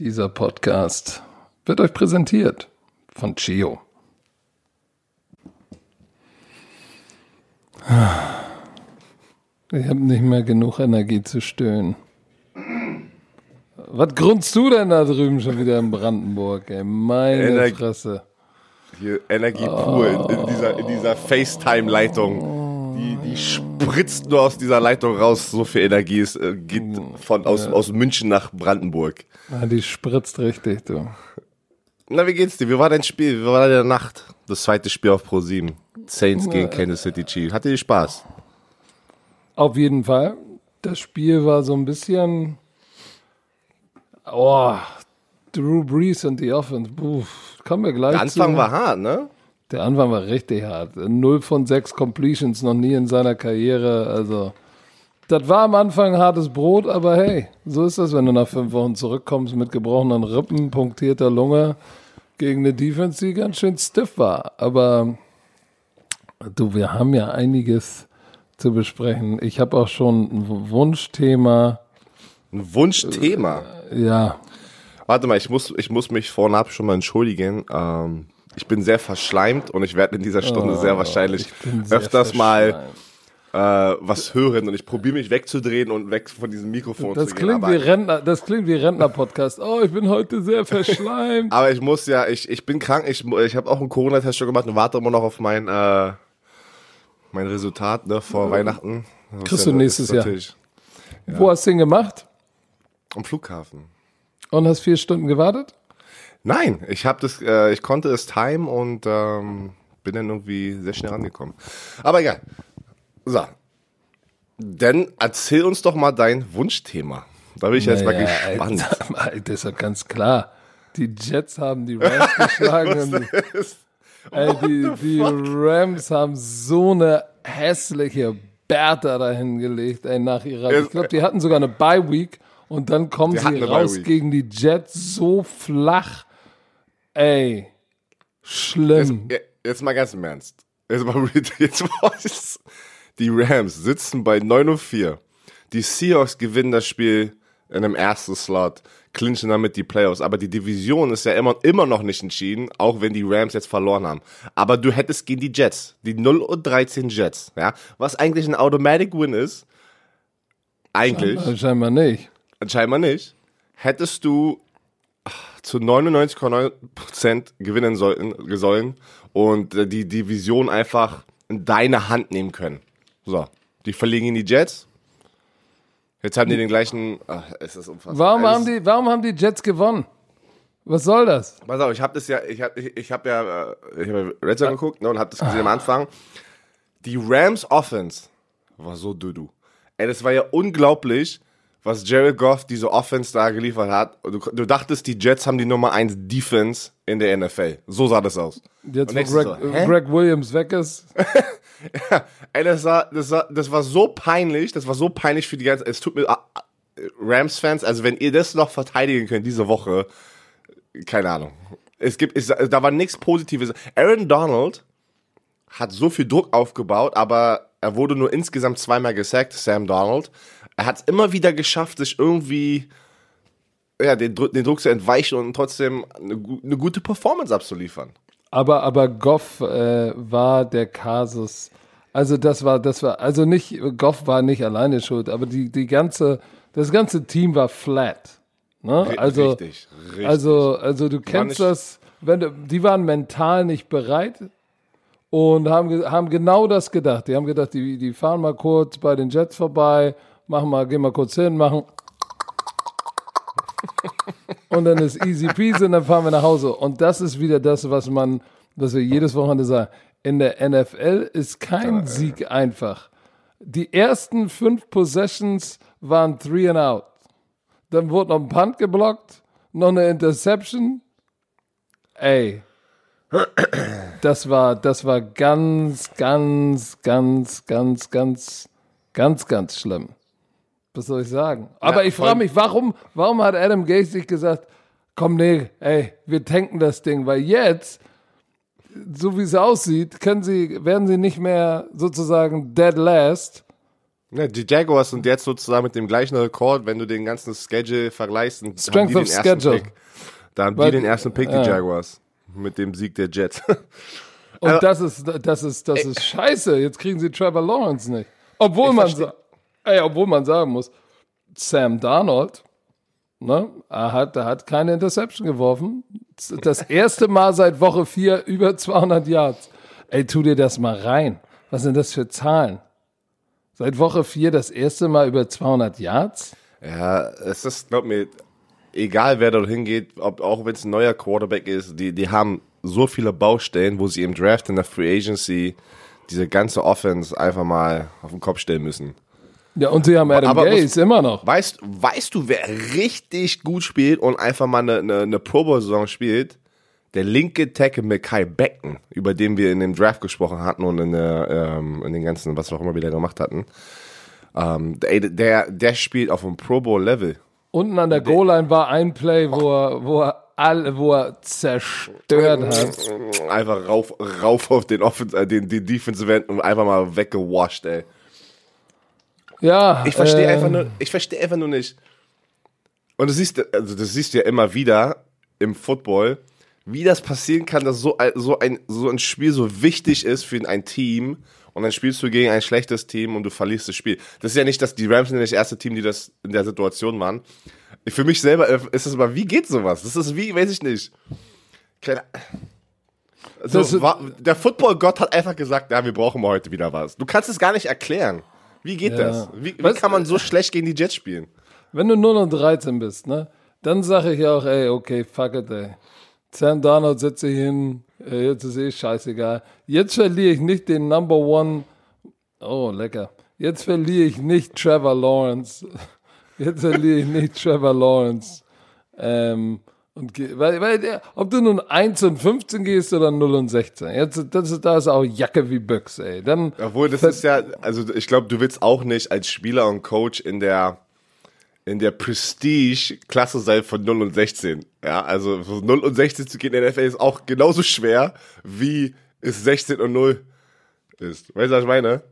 Dieser Podcast wird euch präsentiert von Chio. Ich habe nicht mehr genug Energie zu stöhnen. Was grunzt du denn da drüben schon wieder in Brandenburg, ey? Meine Energie- Fresse. Hier Energie pur in, in dieser, in dieser FaceTime-Leitung. Die, die spritzt nur aus dieser Leitung raus. So viel Energie ist, äh, geht von, aus, aus München nach Brandenburg. Ah, die spritzt richtig, du. Na, wie geht's dir? Wie war dein Spiel? Wie war deine Nacht? Das zweite Spiel auf Pro 7. Saints gegen Kansas City Chiefs. Hatte dir Spaß? Auf jeden Fall. Das Spiel war so ein bisschen. Oh, Drew Brees und die Offense. Puh, kommen wir gleich Der Anfang zu. war hart, ne? Der Anfang war richtig hart. Null von sechs Completions noch nie in seiner Karriere. Also, das war am Anfang hartes Brot, aber hey, so ist das, wenn du nach fünf Wochen zurückkommst mit gebrochenen Rippen, punktierter Lunge gegen eine Defense, die ganz schön stiff war. Aber du, wir haben ja einiges zu besprechen. Ich habe auch schon ein Wunschthema. Ein Wunschthema. Ja, Warte mal, ich muss, ich muss mich vornab schon mal entschuldigen. Ähm, ich bin sehr verschleimt und ich werde in dieser Stunde sehr wahrscheinlich Oh, ich bin sehr öfters mal äh, was hören und ich probiere mich wegzudrehen und weg von diesem Mikrofon Das zu klingt wie Rentner, das klingt wie Rentner-Podcast. Oh, ich bin heute sehr verschleimt. aber ich muss ja, ich, ich bin krank, ich, ich habe auch einen Corona-Test schon gemacht und warte immer noch auf mein, äh, mein Resultat ne, vor Weihnachten. Das Kriegst ist du ja- nächstes Jahr. natürlich Wo hast du ihn gemacht? Am Flughafen. Und hast vier Stunden gewartet? Nein, ich habe das, äh, ich konnte es timen und ähm, bin dann irgendwie sehr schnell rangekommen. Aber egal. So. Dann erzähl uns doch mal dein Wunschthema. Da bin ich jetzt mal gespannt. Alter, das ist doch ganz klar. Die Jets haben die Rams geschlagen. ey, die, die Rams haben so eine hässliche Bertha dahin gelegt, ey, nach ihrer. Ich glaube, die hatten sogar eine Bye Week und dann kommen Die sie raus gegen die Jets so flach. Ey, schlimm. Ja, Jetzt mal ganz im Ernst. Jetzt mal, jetzt mal, die Rams sitzen bei 9 und 4. Die Seahawks gewinnen das Spiel in dem ersten Slot, clinchen damit die Playoffs. Aber die Division ist ja immer, immer noch nicht entschieden, auch wenn die Rams jetzt verloren haben. Aber du hättest gegen die Jets, die 0 und 13 Jets, ja, was eigentlich ein Automatic Win ist, eigentlich, Äh, Scheinbar nicht. scheinbar nicht, hättest du zu 99,9% gewinnen sollten, sollen und äh, die Division einfach in deine Hand nehmen können. So, die verlieren in die Jets. Jetzt haben die den gleichen. Ach, es ist unfassbar. Warum haben, die, warum haben die Jets gewonnen? Was soll das? Pass auf, ich habe das ja, ich habe ich, ich hab ja, äh, ich habe ja Red Zone geguckt ne, und habe das gesehen am Anfang. Die Rams Offense war so dudu. Ey, das war ja unglaublich, was Jared Goff diese Offense da geliefert hat. Du, du dachtest, die Jets haben die Nummer 1 Defense in der NFL. So sah das aus. Jetzt, wo Greg, so? Greg Williams weg ist. Ey, das war, das war, das war so peinlich, das war so peinlich für die ganze, es tut mir, ah, Rams-Fans, also wenn ihr das noch verteidigen könnt diese Woche, keine Ahnung. Es gibt, es, da war nichts Positives. Aaron Donald hat so viel Druck aufgebaut, aber er wurde nur insgesamt zweimal gesackt, Sam Donald. Er hat es immer wieder geschafft, sich irgendwie, ja, den, den Druck zu entweichen und trotzdem eine, eine gute Performance abzuliefern. Aber, aber Goff äh, war der Kasus. Also das war, das war, also nicht, Goff war nicht alleine schuld, aber die, die ganze, das ganze Team war flat. Ne? Also, richtig, richtig. also, also du kennst das, wenn du, die waren mental nicht bereit und haben, haben genau das gedacht. Die haben gedacht, die, die fahren mal kurz bei den Jets vorbei, machen mal, gehen mal kurz hin, machen und dann ist easy peasy und dann fahren wir nach Hause. Und das ist wieder das, was man, was wir jedes Wochenende sagen. In der NFL ist kein Sieg einfach. Die ersten fünf Possessions waren three and out. Dann wurde noch ein Punt geblockt, noch eine Interception. Ey. Das war, das war ganz, ganz, ganz, ganz, ganz, ganz, ganz schlimm. Was soll ich sagen? Aber Ja, ich frage mich, warum, warum hat Adam Gase sich gesagt, komm, nee, ey, wir tanken das Ding, weil jetzt, so wie es aussieht, können sie, werden sie nicht mehr sozusagen dead last, Ja, die Jaguars sind jetzt sozusagen mit dem gleichen Rekord, wenn du den ganzen Schedule vergleichst. und Strength of den ersten schedule. Pick. Da haben Weil- die den ersten Pick, ja. die Jaguars. Mit dem Sieg der Jets. Und Also- das ist, das ist, das ist scheiße. Jetzt kriegen sie Trevor Lawrence nicht. Obwohl man, sa- ey, obwohl man sagen muss, Sam Darnold, ne, er hat, er hat keine Interception geworfen. Das erste Mal seit Woche 4 über 200 Yards. Ey, tu dir das mal rein. Was sind das für Zahlen? Seit Woche 4 das erste Mal über 200 Yards? Ja, es ist, glaub mir, egal wer dort hingeht, ob, auch wenn es ein neuer Quarterback ist, die, die haben so viele Baustellen, wo sie im Draft in der Free Agency diese ganze Offense einfach mal auf den Kopf stellen müssen. Ja, und sie haben Adam Aber muss- Gase immer noch. Weißt, weißt du, wer richtig gut spielt und einfach mal eine, eine, eine Pro Bowl-Saison spielt? Der linke Tackle Mackay Becken, über den wir in dem Draft gesprochen hatten und in, der, ähm, in den ganzen, was wir auch immer wieder gemacht hatten. Ähm, der, der, der spielt auf einem Pro Bowl-Level. Unten an der Goal-Line war ein Play, wo er, wo er alle, wo er zerstört hat. Einfach rauf, rauf auf den, Offense, äh, den, den Defensive End und einfach mal weggewasht, ey. Ja, Ich verstehe äh, einfach nur, ich verstehe einfach nur nicht. Und du siehst, also das siehst du ja immer wieder im Football, wie das passieren kann, dass so ein, so ein, so ein Spiel so wichtig ist für ein Team und dann spielst du gegen ein schlechtes Team und du verlierst das Spiel. Das ist ja nicht, dass die Rams sind das erste Team, die das in der Situation waren. Für mich selber äh, ist es mal, wie geht sowas? Das ist wie, weiß ich nicht. Keine, also, Das- war, der Football-Gott hat einfach gesagt, ja, wir brauchen heute wieder was. Du kannst es gar nicht erklären. Wie geht Ja. das? Wie, wie kann man so schlecht gegen die Jets spielen? Wenn du 0 und 13 bist, ne, dann sage ich auch, ey, okay, fuck it, ey. Sam Darnold setze ich hin, äh, jetzt ist eh scheißegal. Jetzt verliere ich nicht den Number One, oh, lecker. Jetzt verliere ich nicht Trevor Lawrence. Jetzt verliere ich nicht Trevor Lawrence. Ähm, und weil, weil der, ob du nun 1 und 15 gehst oder 0 und 16, jetzt, das ist, da ist auch Jacke wie Büchs, ey. Dann, Obwohl, das ist ja, also ich glaube, du willst auch nicht als Spieler und Coach in der in der Prestige-Klasse sein von 0 und 16. Ja, also von 0 und 16 zu gehen in der NFL ist auch genauso schwer, wie es 16 und 0 ist. Weißt du, was ich meine?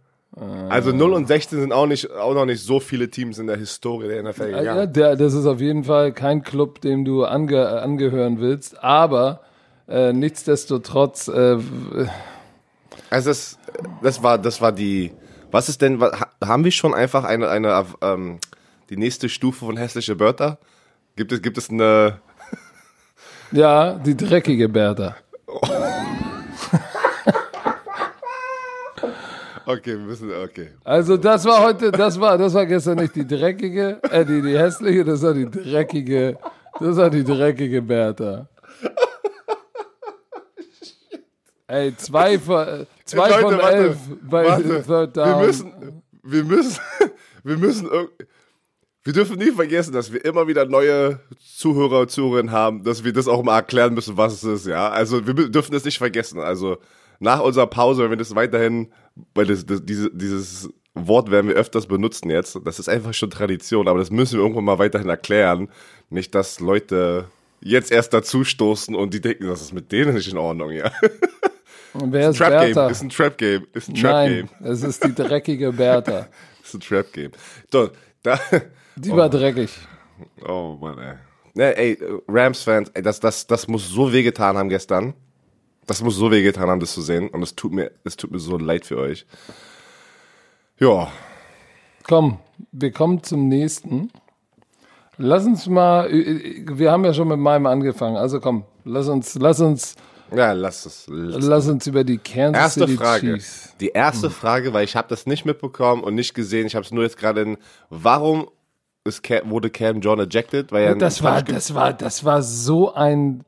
Also 0 und 16 sind auch nicht, auch noch nicht so viele Teams in der Historie der NFL Ja, gegangen. der, das ist auf jeden Fall kein Club, dem du ange, angehören willst, aber äh, nichtsdestotrotz, äh, Also das, das war, das war die. Was ist denn? Haben wir schon einfach eine, eine, ähm, die nächste Stufe von hässliche Wörter? Gibt es, gibt es eine? ja, die dreckige Bertha. Okay, wir müssen, okay. Also das war heute, das war, das war gestern nicht die dreckige, äh, die, die hässliche, das war die dreckige, das war die dreckige Bertha. Ey, zwei von, zwei Leute, von warte, elf bei warte. Third Wir Down. müssen, wir müssen, wir müssen, wir dürfen nie vergessen, dass wir immer wieder neue Zuhörer und Zuhörerinnen haben, dass wir das auch mal erklären müssen, was es ist, ja. Also wir dürfen das nicht vergessen. Also nach unserer Pause, wenn wir das weiterhin, weil das, das, diese, dieses Wort werden wir öfters benutzen jetzt. Das ist einfach schon Tradition, aber das müssen wir irgendwann mal weiterhin erklären. Nicht, dass Leute jetzt erst dazu stoßen und die denken, das ist mit denen nicht in Ordnung, ja. Und wer ist Trap Game, Bertha? ist ein Trap Game, ist ein Trap Game. Nein, es ist die dreckige Bertha. Das ist ein Trap-Game. So, da. Die war dreckig. Oh Mann, ey. Ne, ey, Rams-Fans, das, das, das muss so wehgetan haben gestern. Das muss so wehgetan haben, das zu sehen. Und es tut mir, es tut mir so leid für euch. Ja. Komm, wir kommen zum nächsten. Lass uns mal, wir haben ja schon mit meinem angefangen, also komm, lass uns, lass uns, Ja, lass es. Lass lass uns über die Kansas Erste City Frage. Chiefs. Die erste Frage, weil ich habe das nicht mitbekommen und nicht gesehen. Ich habe es nur jetzt gerade in. Warum ist wurde Cam John ejected? Weil Das war, das war, das war so ein,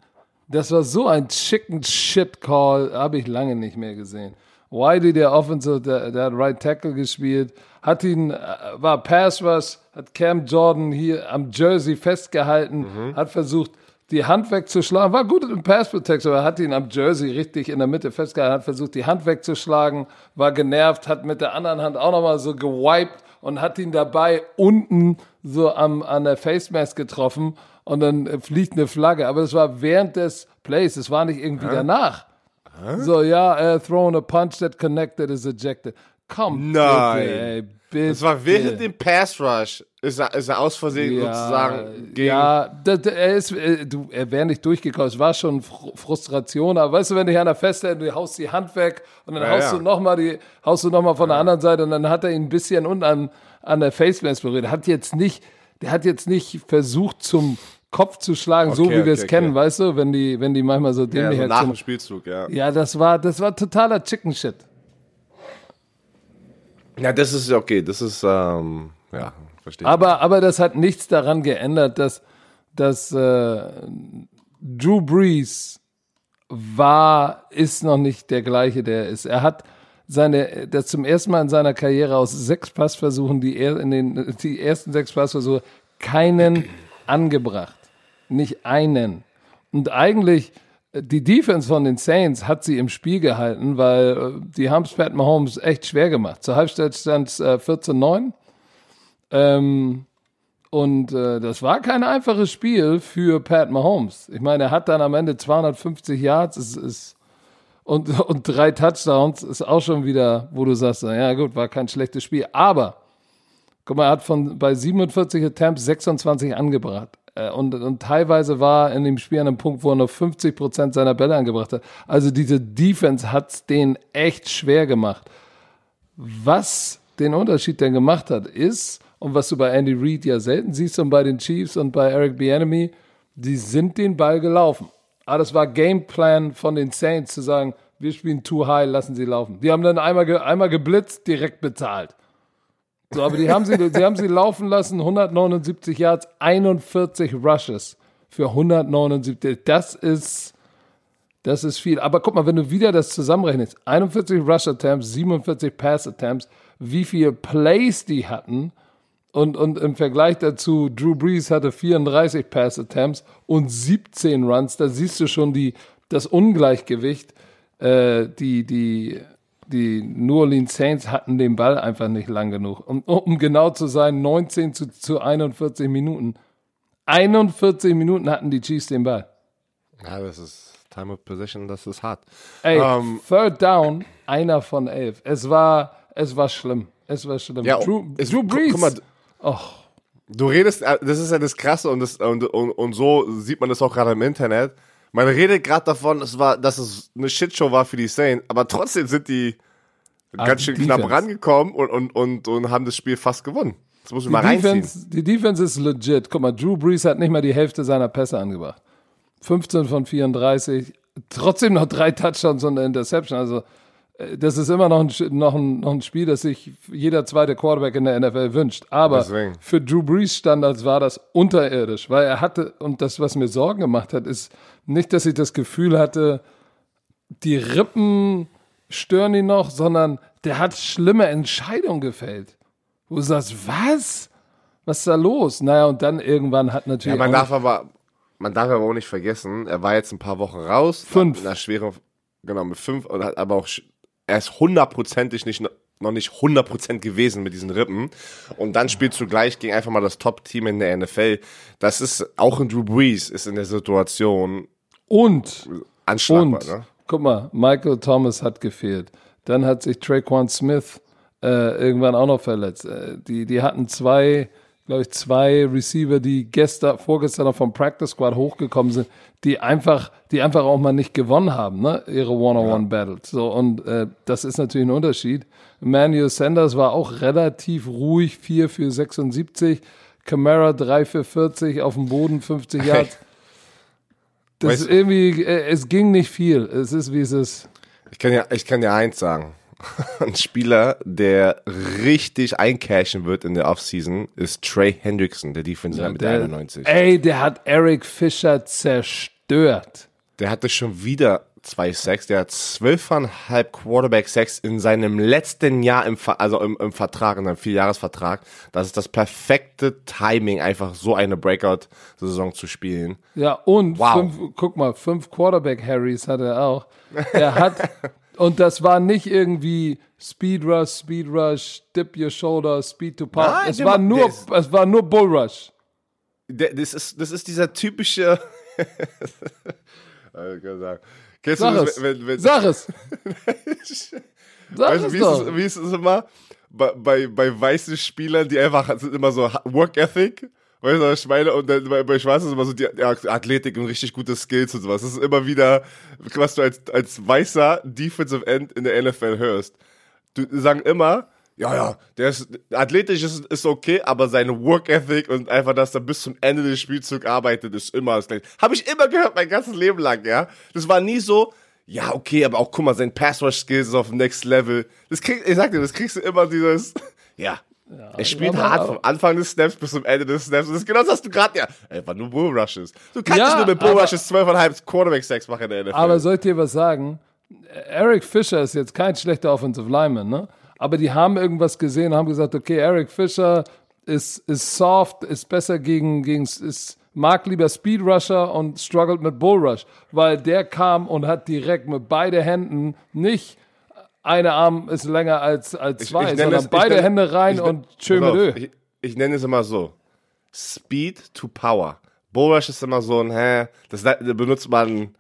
das war so ein Chicken Shit Call, habe ich lange nicht mehr gesehen. Wiley, der Offensive, der, der hat Right Tackle gespielt, hat ihn, äh, war Pass Rush, hat Cam Jordan hier am Jersey festgehalten, Mhm. hat versucht, die Hand wegzuschlagen, war gut im Pass Protection, aber hat ihn am Jersey richtig in der Mitte festgehalten, hat versucht, die Hand wegzuschlagen, war genervt, hat mit der anderen Hand auch nochmal so gewiped und hat ihn dabei unten so am, an der Face Mask getroffen und dann äh, fliegt eine Flagge. Aber das war während des Plays, das war nicht irgendwie danach. So, ja, uh, throwing a punch that connected is ejected. Komm, Nein. bitte, ey, bitte. Das war während dem Pass Rush, ist er, ist er aus Versehen sozusagen gegen. Ja, das, er ist, äh, du, er wäre nicht durchgekommen. Es war schon Fr Frustration, aber weißt du, wenn dich einer festhält, du haust die Hand weg und dann Ja, haust ja. du nochmal die, haust du noch mal von der anderen Seite und dann hat er ihn ein bisschen unten an, an der Facemask berührt. Hat jetzt nicht, der hat jetzt nicht versucht zum Kopf zu schlagen, so Okay, wie wir es okay, kennen, okay. weißt du, wenn die, wenn die manchmal so ja, dämlich so halt nach dem Spielzug, ja. ja, das war, das war totaler Chicken Shit. Ja, das ist okay, das ist, ähm, ja, verstehe. ich. Aber, aber das hat nichts daran geändert, dass, dass äh, Drew Brees war, ist noch nicht der gleiche, der er ist. Er hat seine, das zum ersten Mal in seiner Karriere aus sechs Passversuchen, die er in den, die ersten sechs Passversuche, keinen angebracht. Nicht einen. Und eigentlich, äh, die Defense von den Saints hat sie im Spiel gehalten, weil äh, die haben es Pat Mahomes echt schwer gemacht. Zur Halbzeit stand es äh, 14-9. Ähm, und äh, das war kein einfaches Spiel für Pat Mahomes. Ich meine, er hat dann am Ende 250 Yards ist, ist, und, und drei Touchdowns. Ist auch schon wieder, wo du sagst, ja gut, war kein schlechtes Spiel. Aber, guck mal, er hat von bei 47 Attempts 26 angebracht. Äh, Und, und teilweise war in dem Spiel an einem Punkt, wo er nur 50 Prozent seiner Bälle angebracht hat. Also diese Defense hat's denen echt schwer gemacht. Was den Unterschied denn gemacht hat, ist, und was du bei Andy Reid ja selten siehst und bei den Chiefs und bei Eric Bieniemy, die sind den Ball gelaufen. Aber das war Gameplan von den Saints zu sagen, wir spielen too high, lassen sie laufen. Die haben dann einmal, ge einmal geblitzt, direkt bezahlt. So, aber die haben sie, sie haben sie laufen lassen, 179 Yards, 41 Rushes für 179. Das ist, das ist viel. Aber guck mal, wenn du wieder das zusammenrechnest, 41 Rush Attempts, 47 Pass Attempts, wie viele Plays die hatten und, und im Vergleich dazu, Drew Brees hatte 34 Pass Attempts und 17 Runs, da siehst du schon die, das Ungleichgewicht, äh, die, die, die New Orleans Saints hatten den Ball einfach nicht lang genug. Um, um genau zu sein, 19 zu, zu 41 Minuten. 41 Minuten hatten die Chiefs den Ball. ja, das ist Time of Possession, das ist hart. Ey, Ähm, Third Down, einer von elf. Es war, es war schlimm. Es war schlimm. Ja, Drew, es- Drew Brees. guck mal, Och, Du redest, äh, das ist ja das Krasse und, das, und, und, und so sieht man das auch gerade im Internet. Man redet gerade davon, es war, dass es eine Shitshow war für die Saints, aber trotzdem sind die ganz schön knapp Defense. rangekommen und, und, und, und haben das Spiel fast gewonnen. Das muss ich die mal reinziehen. Defense, die Defense ist legit. Guck mal, Drew Brees hat nicht mal die Hälfte seiner Pässe angebracht. 15 von 34. Trotzdem noch drei Touchdowns und eine Interception. Also, das ist immer noch ein, noch, ein, noch ein Spiel, das sich jeder zweite Quarterback in der NFL wünscht. Aber Deswegen. für Drew Brees Standards war das unterirdisch, weil er hatte, und das, was mir Sorgen gemacht hat, ist nicht, dass ich das Gefühl hatte, die Rippen stören ihn noch, sondern der hat schlimme Entscheidungen gefällt. Wo du sagst, was? Was ist da los? Naja, und dann irgendwann hat Ja, natürlich. man auch- darf aber, man darf aber auch nicht vergessen, er war jetzt ein paar Wochen raus. Fünf. Mit einer schweren, genau, mit fünf und hat aber auch, er ist hundertprozentig nicht, noch nicht 100% gewesen mit diesen Rippen. Und dann spielst du gleich gegen einfach mal das Top-Team in der NFL. Das ist, auch ein Drew Brees ist in der Situation und, anschlagbar, und, ne? guck mal, Michael Thomas hat gefehlt. Dann hat sich Traquan Smith äh, irgendwann auch noch verletzt. Äh, die, die hatten zwei, glaube ich, zwei Receiver, die gestern, vorgestern noch vom Practice Squad hochgekommen sind, die einfach, die einfach auch mal nicht gewonnen haben, ne? Ihre One-on-One-Battles. So, und äh, das ist natürlich ein Unterschied. Emmanuel Sanders war auch relativ ruhig, 4 für 76. Camara 3 für 40, auf dem Boden 50 Yards. Das ist irgendwie, äh, es ging nicht viel. Es ist, wie es ist. Ich kann ja, ich kann ja eins sagen. Ein Spieler, der richtig eincashen wird in der Offseason, ist Trey Hendrickson, der Defensive mit Der, 91. ey, der hat Eric Fischer zerstört. Der hatte schon wieder zwei Sacks. Der hat zwölfeinhalb Quarterback-Sacks in seinem letzten Jahr im, also im, im Vertrag, in seinem Vierjahresvertrag. Das ist das perfekte Timing, einfach so eine Breakout-Saison zu spielen. Ja, und Wow. fünf, guck mal, fünf Quarterback-Harrys hat er auch. Er hat, und das war nicht irgendwie Speed Rush, Speed Rush, Dip Your Shoulder, Speed to Pop. Nein, Es war nur, ist- es war nur Bull Rush. Das, ist, das ist dieser typische. Ich kann sagen. Kennst Sag du es. das, wenn, wenn, Sag es. Sag weißt, es wie, doch. ist es, wie ist es immer bei, bei, bei weißen Spielern, die einfach sind immer so Work Ethic. Weißt du, was ich meine? Und dann bei, bei Schwarzen ist immer so die Athletik und richtig gute Skills und sowas. Das ist immer wieder, was du als, als weißer Defensive End in der NFL hörst. Du sagen immer, ja, ja, der ist athletisch ist, ist okay, aber seine Work Ethic und einfach, dass er bis zum Ende des Spielzugs arbeitet, ist immer das gleiche. Habe ich immer gehört, mein ganzes Leben lang, ja. Das war nie so, ja, okay, aber auch guck mal, sein Pass Rush Skills ist auf dem Next Level. Das krieg, ich sag dir, das kriegst du immer dieses, ja. Er spielt aber- hart vom Anfang des Snaps bis zum Ende des Snaps. Und das ist genau das, was du gerade, ja, einfach nur Bull Rushes. Du kannst Ja, nicht nur mit Bull Rushes 12,5 Quarterback Sacks machen in der NFL. Aber soll ich dir was sagen? Eric Fischer ist jetzt kein schlechter Offensive Lineman, ne? Aber die haben irgendwas gesehen und haben gesagt, okay, Eric Fischer ist, ist soft, ist besser gegen, gegen ist, mag lieber Speed Rusher und struggelt mit Bull Rush, weil der kam und hat direkt mit beide Händen nicht eine Arm ist länger als, als zwei, nenne sondern es- ich beide nenne- Hände rein ich- und mit auf. Ich, ich nenne es immer so. Speed to Power. Bull Rush ist immer so ein, hä, das da benutzt man,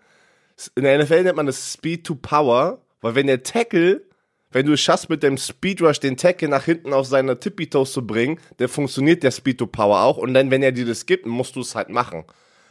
in der NFL nennt man das Speed to Power, weil wenn der Tackle, wenn du es schaffst mit dem Speed Rush den Tackle nach hinten auf seine Tippy Toes zu bringen, dann funktioniert der Speed to Power auch und dann, wenn er dir das gibt, musst du es halt machen.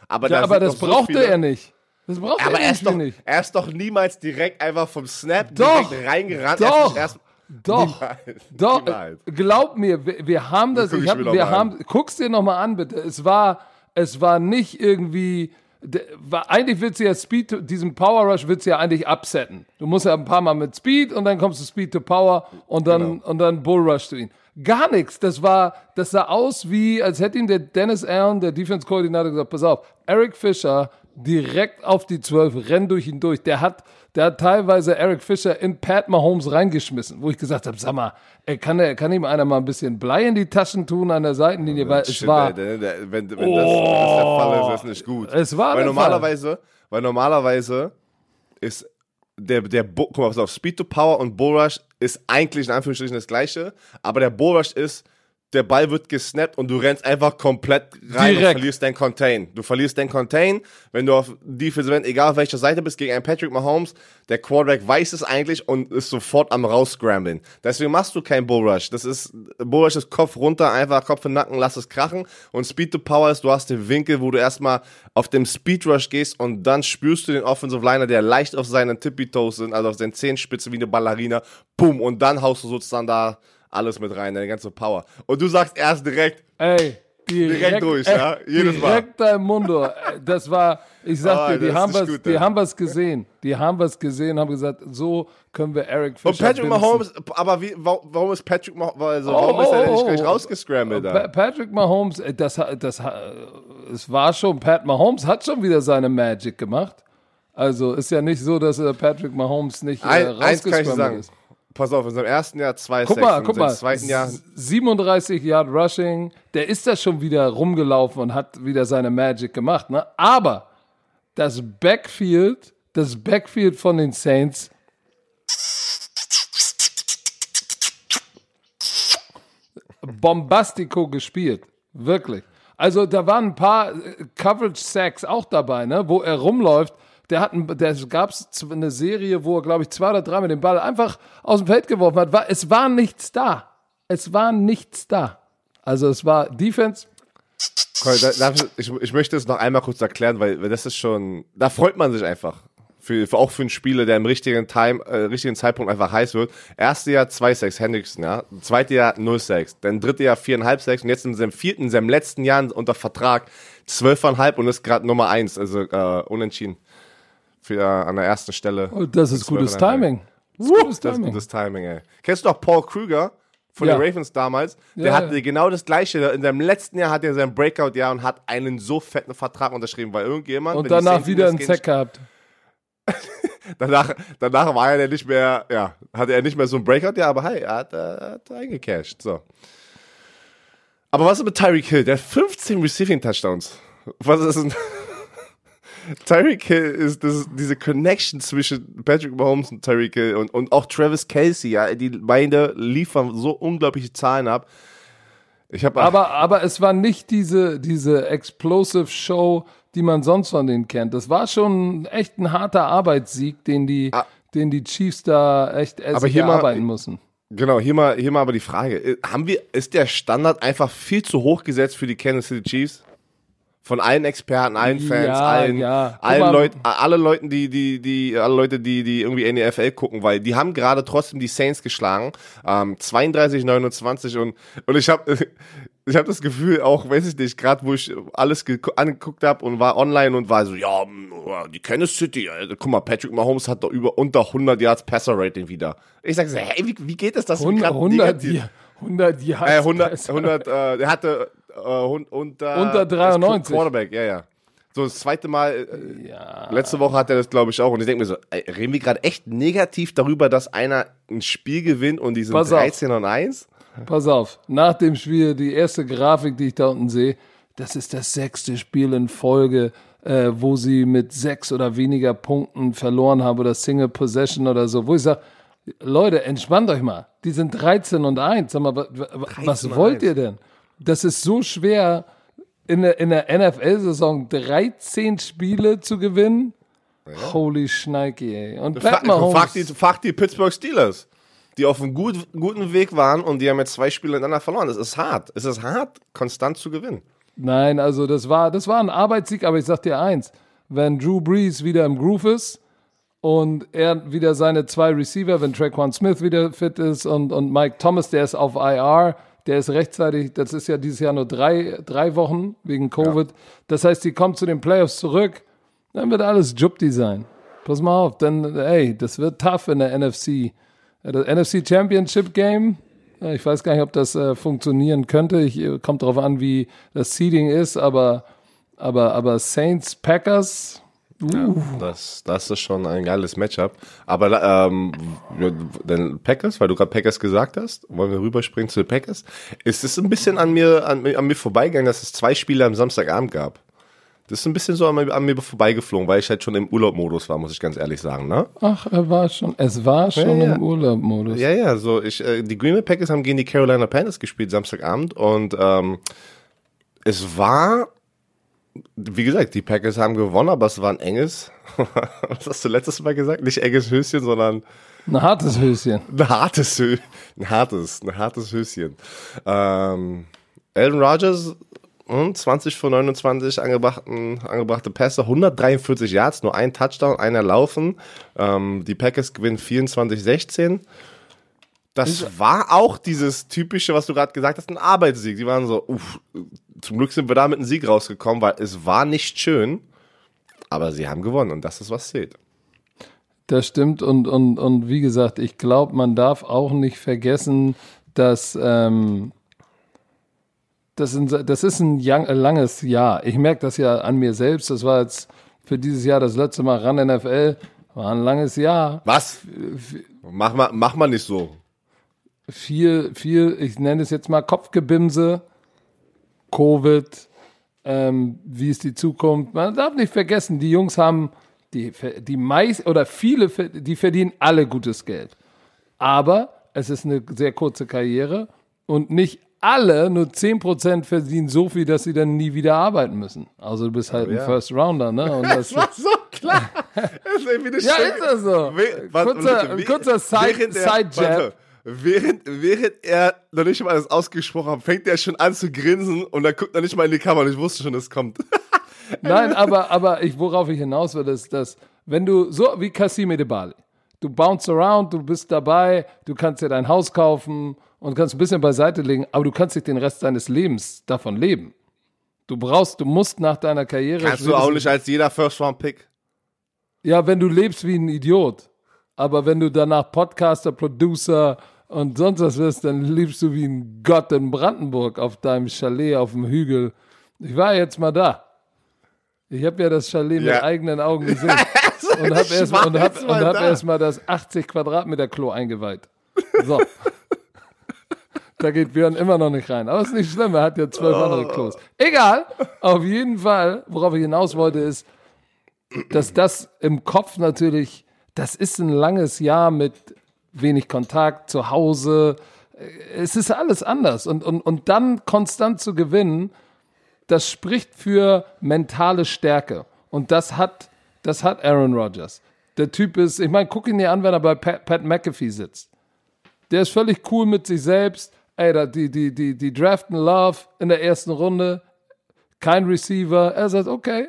Aber, Ja, da aber das doch so brauchte viele- er nicht. Das brauchte Aber er ist, doch, nicht. er ist doch niemals direkt einfach vom Snap Doch, direkt reingerannt. doch, erst, Doch, Niemals, doch, niemals. glaub mir, wir, wir haben das, guck ich hab, wir haben, guck's dir noch mal an, bitte. Es war, es war nicht irgendwie, de- war, eigentlich willst du ja Speed, to, diesen Power Rush willst du ja eigentlich upsetten. Du musst ja ein paar Mal mit Speed und dann kommst du Speed to Power und dann, Genau. und dann Bull Rush du ihn. Gar nichts. Das war, das sah aus wie, als hätte ihm der Dennis Allen, der Defense-Koordinator, gesagt, pass auf, Eric Fischer direkt auf die 12, renn durch ihn durch. Der hat, der hat teilweise Eric Fischer in Pat Mahomes reingeschmissen, wo ich gesagt habe, sag mal, ey, kann, der, kann ihm einer mal ein bisschen Blei in die Taschen tun an der Seitenlinie, weil es Shit, war, ey, der- der- wenn, das, das der Fall ist, ist das nicht gut. Es war weil normalerweise, weil normalerweise ist der, der, guck mal, pass auf, Speed to Power und Bull Rush ist eigentlich in Anführungsstrichen das gleiche, aber der Bull Rush ist, der Ball wird gesnappt und du rennst einfach komplett rein und Direkt. verlierst dein Contain. Du verlierst dein Contain, wenn du auf Defensive End, egal auf welcher Seite bist, gegen einen Patrick Mahomes, der Quarterback weiß es eigentlich und ist sofort am rausscramblen. Deswegen machst du keinen Bull Rush. Das ist, Bull Rush ist Kopf runter, einfach Kopf in den Nacken, lass es krachen. Und Speed to Power ist, du hast den Winkel, wo du erstmal auf dem Speed Rush gehst und dann spürst du den Offensive Liner, der leicht auf seinen Tippy Toes sind, also auf seinen Zehenspitzen wie eine Ballerina. Boom. Und dann haust du sozusagen da alles mit rein, deine ganze Power. Und du sagst erst direkt, ey, direkt, Direkt durch, ja? Jedes Mal. direkt da im Mundo. Das war, ich sag Oh, dir, die haben was, gut, die haben was gesehen. Die haben was gesehen, haben gesagt, so können wir Eric Fischer Und Patrick binzen. Mahomes, aber wie, warum, ist Patrick Mahomes, also, Oh, warum ist er oh, nicht oh, gleich oh. rausgescrambled Pa da? Patrick Mahomes, das, das, es war schon, Pat Mahomes hat schon wieder seine Magic gemacht. Also ist ja nicht so, dass Patrick Mahomes nicht äh, Ein, rausgescrambled ist. Pass auf, in seinem ersten Jahr zwei Guck Sacks, mal, guck mal. zweiten Jahr S- 37 Yard Rushing. Der ist da schon wieder rumgelaufen und hat wieder seine Magic gemacht. Ne? Aber das Backfield, das Backfield von den Saints. Bombastico gespielt. Wirklich. Also da waren ein paar äh, Coverage Sacks auch dabei, ne, wo er rumläuft. Der hat, ein, der gab es eine Serie, wo er, glaube ich, zwei oder drei mit dem Ball einfach aus dem Feld geworfen hat. Es war nichts da. Es war nichts da. Also es war Defense. Cool, da, ich, ich, möchte es noch einmal kurz erklären, weil, weil das ist schon, da freut man sich einfach. Für, für auch für einen Spieler, der im richtigen Time, äh, richtigen Zeitpunkt einfach heiß wird. Erste Jahr zwei Sacks, Hendrickson, ja. Zweite Jahr null Sacks. Dann dritte Jahr viereinhalb Sacks und jetzt in seinem vierten, in seinem letzten Jahr unter Vertrag zwölfeinhalb und ist gerade Nummer eins, also äh, unentschieden. Für, äh, an der ersten Stelle. Und das ist gutes Zwölfeinhalb. Timing. Das ist gutes Das ist Timing. gutes Timing, ey. Kennst du noch Paul Krüger von Ja. den Ravens damals? Der Ja, hatte ja. genau das gleiche. In seinem letzten Jahr hat er sein Breakout-Jahr und hat einen so fetten Vertrag unterschrieben, weil irgendjemand. Und danach wieder einen Sack gehabt. Danach, danach war er nicht mehr, ja, hatte er nicht mehr so ein Breakout-Jahr, aber hey, er hat, er hat eingecashed. So. Aber was ist mit Tyreek Hill? Der hat 15 Receiving-Touchdowns. Was ist denn. Tyreek Hill ist das, diese Connection zwischen Patrick Mahomes und Tyreek Hill und, und auch Travis Kelsey, ja, die beide liefern so unglaubliche Zahlen ab. Ich habe Aber, aber es war nicht diese, diese Explosive Show, die man sonst von denen kennt. Das war schon echt ein harter Arbeitssieg, den die, Ah. den die Chiefs da echt Aber hier mal- arbeiten müssen. Genau, hier mal, hier mal aber die Frage. Äh, Haben wir, ist der Standard einfach viel zu hoch gesetzt für die Kansas City Chiefs? Von allen Experten, allen Fans, Ja, allen, ja. Allen Leuten, alle Leuten, die, die, die, alle Leute, die, die irgendwie NFL gucken, weil die haben gerade trotzdem die Saints geschlagen, ähm, 32, 29 und, und ich habe ich hab das Gefühl auch, weiß ich nicht, gerade wo ich alles gegu- angeguckt habe und war online und war so, ja, mm, die Kansas City, Alter, guck mal, Patrick Mahomes hat doch über unter 100 Yards Passer Rating wieder. Ich sag so, hey, wie, wie geht das, dass wir 100, grad 100, negativ- Jahr- 100 Jahre. äh, 100, 100 äh, der hatte äh, unter, Unter 93. Quarterback, ja, ja. So das zweite Mal, äh, Ja. letzte Woche hat er das, glaube ich, auch. Und ich denke mir so, ey, reden wir gerade echt negativ darüber, dass einer ein Spiel gewinnt und die sind Pass auf. 13 und 1? Pass auf, nach dem Spiel, die erste Grafik, die ich da unten sehe, das ist das sechste Spiel in Folge, äh, wo sie mit sechs oder weniger Punkten verloren haben oder Single Possession oder so, wo ich sage, Leute, entspannt euch mal. Die sind 13 und 1. Sag mal, wa- wa- was 13 und wollt 1. ihr denn? Das ist so schwer, in der, in der NFL-Saison 13 Spiele zu gewinnen. Holy Schneike, ey. Und Mahomes. frag, die, frag die Pittsburgh Steelers, die auf einem gut, guten Weg waren und die haben jetzt zwei Spiele ineinander verloren. Es ist hart. Es ist hart, konstant zu gewinnen. Nein, also das war, das war ein Arbeitssieg, aber ich sag dir eins, wenn Drew Brees wieder im Groove ist und er wieder seine zwei Receiver, wenn Traquan Smith wieder fit ist und, und Mike Thomas, der ist auf IR, der ist rechtzeitig, das ist ja dieses Jahr nur drei, drei Wochen wegen Covid. Das heißt, die kommt zu den Playoffs zurück, dann wird alles Jupti sein. Pass mal auf, dann, ey, das wird tough in der NFC. Äh, Das NFC Championship Game, ja, ich weiß gar nicht, ob das äh, funktionieren könnte. Ich, äh, kommt darauf an, wie das Seeding ist, aber, aber, aber Saints, Packers, Das, das ist schon ein geiles Matchup. Aber ähm, ja, den Packers, weil du gerade Packers gesagt hast, wollen wir rüberspringen zu den Packers. Ist es ein bisschen an mir, an, an mir vorbeigegangen, dass es zwei Spiele am Samstagabend gab? Das ist ein bisschen so an mir, an mir vorbeigeflogen, weil ich halt schon im Urlaubmodus war, muss ich ganz ehrlich sagen, ne? ach, er war schon, es war schon Ja, ja. im Urlaubmodus. Ja, ja, so ich, äh, die Green Bay Packers haben gegen die Carolina Panthers gespielt Samstagabend und ähm, es war, wie gesagt, die Packers haben gewonnen, aber es war ein enges, was hast du letztes Mal gesagt? Nicht enges Höschen, sondern Ein hartes Höschen. ein hartes, Hö ein hartes, ein hartes Höschen. Ähm, Aaron Rodgers, hm, 20 von 29 angebrachten, angebrachte Pässe, 143 Yards, nur ein Touchdown, einer laufen. Ähm, die Packers gewinnen 24-16. Das war auch dieses typische, was du gerade gesagt hast, ein Arbeitssieg. Die waren so, uff, zum Glück sind wir da mit einem Sieg rausgekommen, weil es war nicht schön, aber sie haben gewonnen und das ist, was zählt. Das stimmt und, und, und wie gesagt, ich glaube, man darf auch nicht vergessen, dass ähm, das, ein, das ist ein young, äh, langes Jahr. Ich merke das ja an mir selbst. Das war jetzt für dieses Jahr das letzte Mal ran NFL. War ein langes Jahr. Was? Mach mal, mach mal nicht so. Viel, viel, ich nenne es jetzt mal Kopfgebimse, Covid, ähm, wie ist die Zukunft. Man darf nicht vergessen, die Jungs haben, die, die meist, oder viele, die verdienen alle gutes Geld. Aber es ist eine sehr kurze Karriere und nicht alle, nur 10% verdienen so viel, dass sie dann nie wieder arbeiten müssen. Also du bist halt ein ja. First Rounder, ne? Und das, war so klar. Das ist irgendwie eine ja, schöne- ist das so. Kurzer kurzer Side, während er- Während, er noch nicht mal das ausgesprochen hat, fängt er schon an zu grinsen und dann guckt er nicht mal in die Kamera und ich wusste schon, es kommt. Nein, aber, aber ich, worauf ich hinaus will, ist, dass, wenn du, so wie Cassime de Bali, du bounce around, du bist dabei, du kannst dir dein Haus kaufen und kannst ein bisschen beiseite legen, aber du kannst nicht den Rest deines Lebens davon leben. Du brauchst, du musst nach deiner Karriere. Kannst du auch nicht als jeder First-Round-Pick. Ja, wenn du lebst wie ein Idiot. Aber wenn du danach Podcaster, Producer und sonst was wirst, dann lebst du wie ein Gott in Brandenburg auf deinem Chalet auf dem Hügel. Ich war jetzt mal da. Ich habe ja das Chalet Ja. mit eigenen Augen gesehen. und habe erst, war und hab, und hab da. erst mal das 80 Quadratmeter Klo eingeweiht. So. da geht Björn immer noch nicht rein. Aber ist nicht schlimm, er hat ja zwölf andere Klos. Egal, auf jeden Fall, worauf ich hinaus wollte, ist, dass das im Kopf natürlich, das ist ein langes Jahr mit wenig Kontakt zu Hause. Es ist alles anders. Und, und, und dann konstant zu gewinnen, das spricht für mentale Stärke. Und das hat, das hat Aaron Rodgers. Der Typ ist, ich meine, guck ihn dir an, wenn er bei Pat, Pat McAfee sitzt. Der ist völlig cool mit sich selbst. Ey, die, die, die, die draften Love in der ersten Runde. Kein Receiver. Er sagt, okay,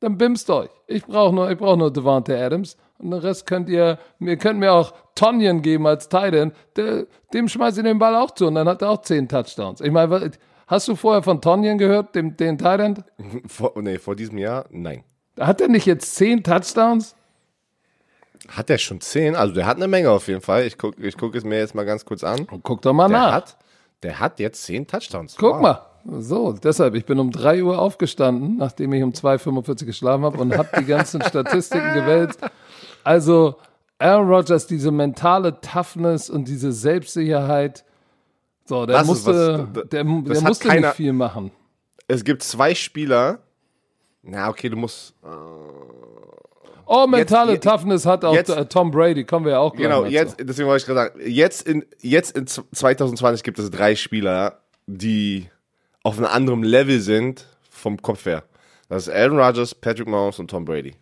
dann bimst euch. Ich brauche nur, ich brauche nur Devante Adams. Und den Rest könnt ihr, ihr könnt mir auch Tonyan geben als Titan. dem schmeißt ihr den Ball auch zu und dann hat er auch zehn Touchdowns. Ich meine, hast du vorher von Tonyan gehört, dem, den Titan? Vor, nee, vor diesem Jahr, nein. Hat er nicht jetzt zehn Touchdowns? Hat er schon zehn? Also der hat eine Menge auf jeden Fall. Ich gucke ich guck es mir jetzt mal ganz kurz an. Guck doch mal der nach. Hat, der hat jetzt zehn Touchdowns. Guck wow. mal. So, deshalb, ich bin um 3 Uhr aufgestanden, nachdem ich um 2.45 geschlafen habe und habe die ganzen Statistiken gewälzt. Also, Aaron Rodgers, diese mentale Toughness und diese Selbstsicherheit, so, der das musste, was, der, der musste keiner, nicht viel machen. Es gibt zwei Spieler, na, okay, du musst. Äh, oh, mentale jetzt, Toughness hat auch jetzt, Tom Brady, kommen wir ja auch gleich Genau, jetzt, deswegen wollte ich gerade sagen, jetzt in, jetzt in 2020 gibt es drei Spieler, die auf einem anderen Level sind vom Kopf her. Das ist Aaron Rodgers, Patrick Mahomes und Tom Brady.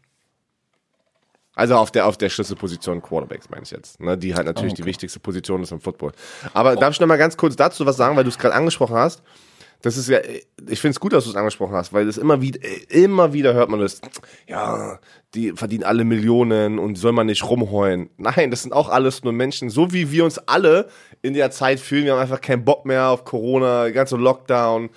Also auf der, auf der Schlüsselposition Quarterbacks meine ich jetzt. Ne, die halt natürlich okay. die wichtigste Position ist im Football. Aber oh. darf ich noch mal ganz kurz dazu was sagen, weil du es gerade angesprochen hast? Das ist ja, ich finde es gut, dass du es angesprochen hast, weil es immer wieder, immer wieder hört man das, ja, die verdienen alle Millionen und soll man nicht rumheulen. Nein, das sind auch alles nur Menschen, so wie wir uns alle in der Zeit fühlen. Wir haben einfach keinen Bock mehr auf Corona, ganze Lockdown,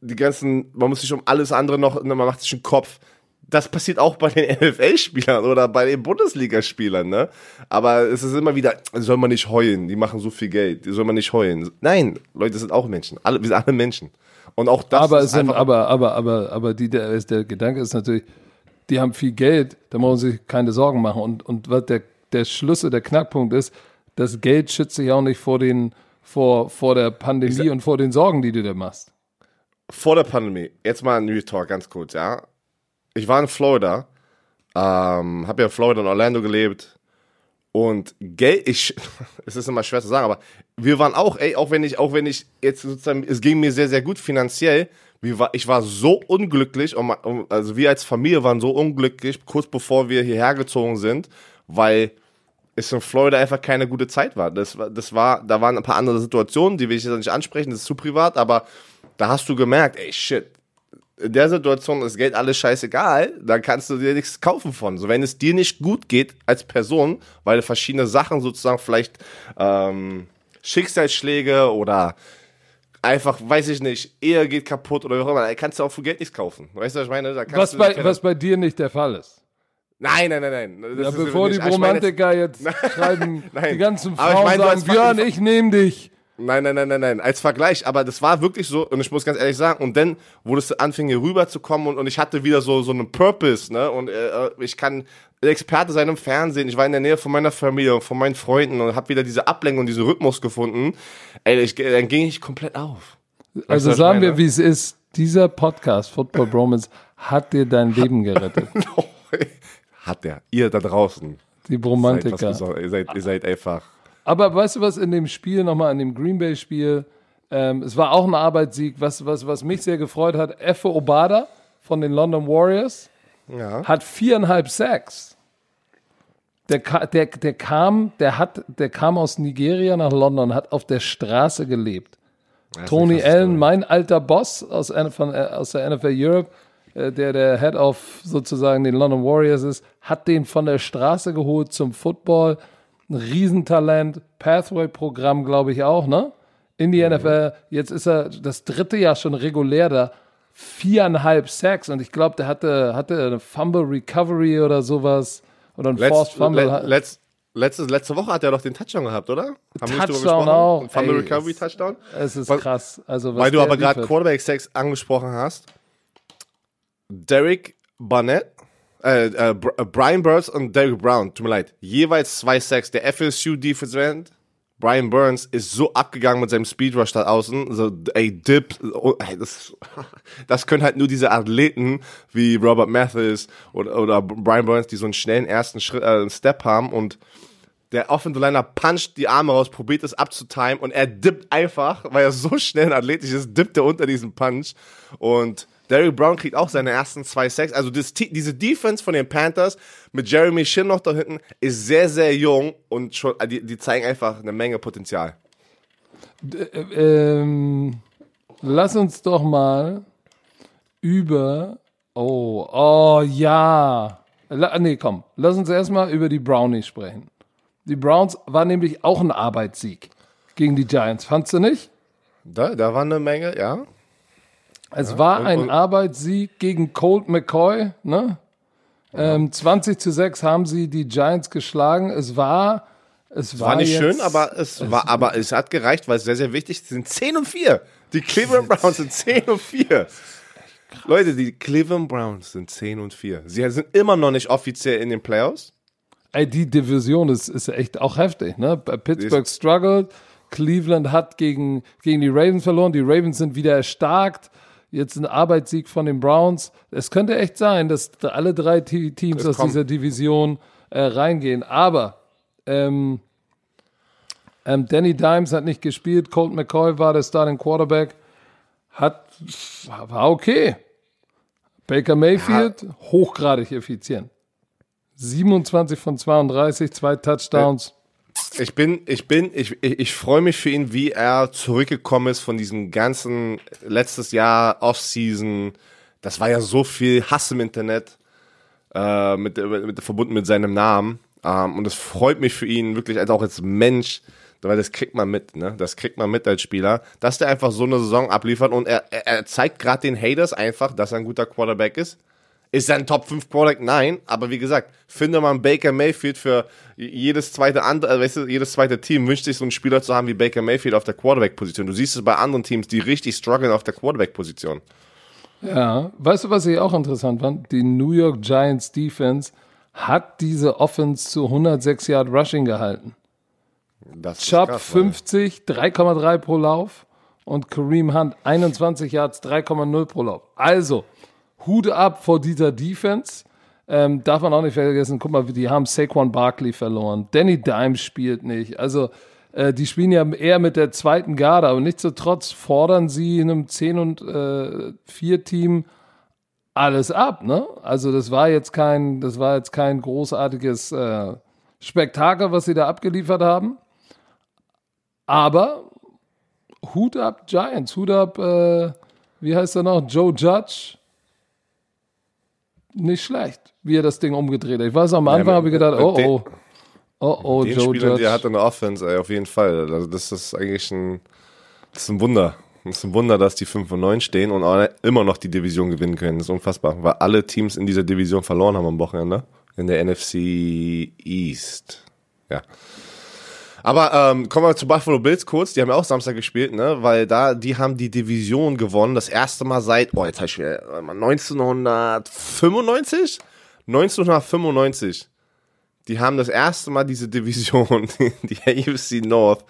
die ganzen, man muss sich um alles andere noch, man macht sich einen Kopf das passiert auch bei den NFL-Spielern oder bei den Bundesligaspielern, ne? Aber es ist immer wieder, soll man nicht heulen, die machen so viel Geld, die soll man nicht heulen. Nein, Leute sind auch Menschen. Alle, wir sind alle Menschen. Und auch das aber ist sind, aber, aber, aber, aber die, der, der Gedanke ist natürlich, die haben viel Geld, da brauchen sie sich keine Sorgen machen. Und, und was der, der Schlüssel, der Knackpunkt ist, das Geld schützt sich auch nicht vor den, vor, vor der Pandemie und vor den Sorgen, die du dir machst. Vor der Pandemie, jetzt mal ein New Talk ganz kurz, ja ich war in Florida, ähm, habe ja in Florida und Orlando gelebt und Geld, ich, es ist immer schwer zu sagen, aber wir waren auch, ey, auch wenn ich, auch wenn ich jetzt sozusagen, es ging mir sehr, sehr gut finanziell, war, ich war so unglücklich, und, also wir als Familie waren so unglücklich, kurz bevor wir hierher gezogen sind, weil es in Florida einfach keine gute Zeit war. Das, das war, da waren ein paar andere Situationen, die will ich jetzt nicht ansprechen, das ist zu privat, aber da hast du gemerkt, ey, shit, in der Situation ist Geld alles scheißegal, dann kannst du dir nichts kaufen von. So, wenn es dir nicht gut geht als Person, weil verschiedene Sachen sozusagen vielleicht ähm, Schicksalsschläge oder einfach, weiß ich nicht, Ehe geht kaputt oder wie auch immer, dann kannst du auch für Geld nichts kaufen. Weißt du, was ich meine? was, bei, was bei dir nicht der Fall ist. Nein, nein, nein, nein. Ja, bevor die Romantiker jetzt, schreiben, nein. die ganzen Frauen sagen, Björn, ich nehme dich. Nein, nein, nein, nein, nein. Als Vergleich, aber das war wirklich so, und ich muss ganz ehrlich sagen, und dann, wo das anfing, hier rüberzukommen und, und ich hatte wieder so, so einen Purpose, ne? Und äh, ich kann Experte sein im Fernsehen, ich war in der Nähe von meiner Familie und von meinen Freunden und habe wieder diese Ablenkung, diesen Rhythmus gefunden. Ey, ich, dann ging ich komplett auf. Also weißt, sagen wir, wie es ist. Dieser Podcast, Football Bromance, hat dir dein Leben gerettet. hat der. Ihr da draußen. Die Bromantiker. Ihr, seid, ihr seid einfach aber weißt du was, in dem Spiel, nochmal in dem Green Bay-Spiel, ähm, es war auch ein Arbeitssieg, was, was, was mich sehr gefreut hat. Effe Obada von den London Warriors ja. hat viereinhalb Sacks. Der, der, der, kam, der, hat, der kam aus Nigeria nach London, hat auf der Straße gelebt. Tony Allen, mein alter Boss aus, von, äh, aus der NFL Europe, äh, der der Head of sozusagen den London Warriors ist, hat den von der Straße geholt zum Football ein Riesentalent, Pathway-Programm, glaube ich auch, ne? In die mhm. NFL. Jetzt ist er das dritte Jahr schon regulär da. Viereinhalb Sacks und ich glaube, der hatte, hatte eine Fumble Recovery oder sowas. Oder ein Letzt, Forced Fumble. Le letzt, letzte, letzte Woche hat er doch den Touchdown gehabt, oder? Haben Touchdown auch. Ein Fumble Ey, Recovery es, Touchdown. Es ist krass. Also, weil du aber gerade Quarterback Sacks angesprochen hast. Derek Barnett äh, äh, äh, Brian Burns und Derek Brown, tut mir leid, jeweils zwei Sacks. Der FSU Defense End, Brian Burns, ist so abgegangen mit seinem Speedrush da außen, so, ey, Dip, oh, ey, das, das können halt nur diese Athleten wie Robert Mathis oder, oder Brian Burns, die so einen schnellen ersten Schritt, äh, Step haben und der Offensive Liner puncht die Arme raus, probiert es abzutimen und er dippt einfach, weil er so schnell und athletisch ist, dippt er unter diesem Punch und Derrick Brown kriegt auch seine ersten zwei Sacks. Also das, diese Defense von den Panthers mit Jeremy Shin noch da hinten ist sehr, sehr jung und schon, die, die zeigen einfach eine Menge Potenzial. Äh, ähm, lass uns doch mal über. Oh, oh ja. La, nee, komm. Lass uns erstmal über die Brownies sprechen. Die Browns war nämlich auch ein Arbeitssieg gegen die Giants. Fandst du nicht? Da, da war eine Menge, ja. Es ja, war und, ein und Arbeitssieg gegen Colt McCoy, ne? Ja. Ähm, 20 zu 6 haben sie die Giants geschlagen. Es war, es war, war nicht jetzt, schön, aber es, es, war, aber es hat gereicht, weil es sehr, sehr wichtig ist. Sie sind 10 und 4. Die Cleveland Browns sind 10 und 4. Leute, die Cleveland Browns sind 10 und 4. Sie sind immer noch nicht offiziell in den Playoffs. Ey, die Division ist, ist echt auch heftig, ne? Pittsburgh struggled, Cleveland hat gegen, gegen die Ravens verloren, die Ravens sind wieder erstarkt. Jetzt ein Arbeitssieg von den Browns. Es könnte echt sein, dass alle drei Teams es aus kommt. dieser Division äh, reingehen. Aber ähm, ähm, Danny Dimes hat nicht gespielt. Colt McCoy war der Starting Quarterback. Hat, war okay. Baker Mayfield, ja. hochgradig effizient. 27 von 32, zwei Touchdowns. Ich bin, ich bin, ich, ich, ich freue mich für ihn, wie er zurückgekommen ist von diesem ganzen letztes Jahr Offseason. Das war ja so viel Hass im Internet, äh, mit, mit, verbunden mit seinem Namen. Ähm, und es freut mich für ihn wirklich, als auch als Mensch, weil das kriegt man mit, ne? Das kriegt man mit als Spieler, dass der einfach so eine Saison abliefert und er, er zeigt gerade den Haters einfach, dass er ein guter Quarterback ist. Ist er ein Top 5 Quarterback? Nein, aber wie gesagt, finde man Baker Mayfield für jedes zweite andere, äh, weißt du, jedes zweite Team wünscht sich so einen Spieler zu haben wie Baker Mayfield auf der Quarterback-Position. Du siehst es bei anderen Teams, die richtig strugglen auf der Quarterback-Position. Ja, weißt du, was ich auch interessant fand? Die New York Giants Defense hat diese Offense zu 106 Yard Rushing gehalten. Das Chubb krass, 50, 3,3 pro Lauf und Kareem Hunt 21 Yards, 3,0 pro Lauf. Also, Hut ab vor dieser Defense. Ähm, darf man auch nicht vergessen, guck mal, die haben Saquon Barkley verloren. Danny Dimes spielt nicht. Also, äh, die spielen ja eher mit der zweiten Garde, aber nichtsdestotrotz fordern sie in einem 10 und äh, 4 Team alles ab, ne? Also, das war jetzt kein, das war jetzt kein großartiges äh, Spektakel, was sie da abgeliefert haben. Aber Hut ab Giants, Hut ab, äh, wie heißt er noch? Joe Judge. Nicht schlecht, wie er das Ding umgedreht hat. Ich weiß, am Anfang ja, habe ich gedacht, oh, oh. Oh, oh, den Joe Spieler, Judge. Der hat eine Offense, ey, auf jeden Fall. Also, das ist eigentlich ein, das ist ein Wunder. Das ist ein Wunder, dass die 5 und 9 stehen und immer noch die Division gewinnen können. Das ist unfassbar. Weil alle Teams in dieser Division verloren haben am Wochenende. In der NFC East. Ja. Aber ähm, kommen wir zu Buffalo Bills kurz. Die haben ja auch Samstag gespielt, ne? Weil da, die haben die Division gewonnen. Das erste Mal seit, oh, jetzt habe ich mir 1995? 1995. Die haben das erste Mal diese Division, die AFC North,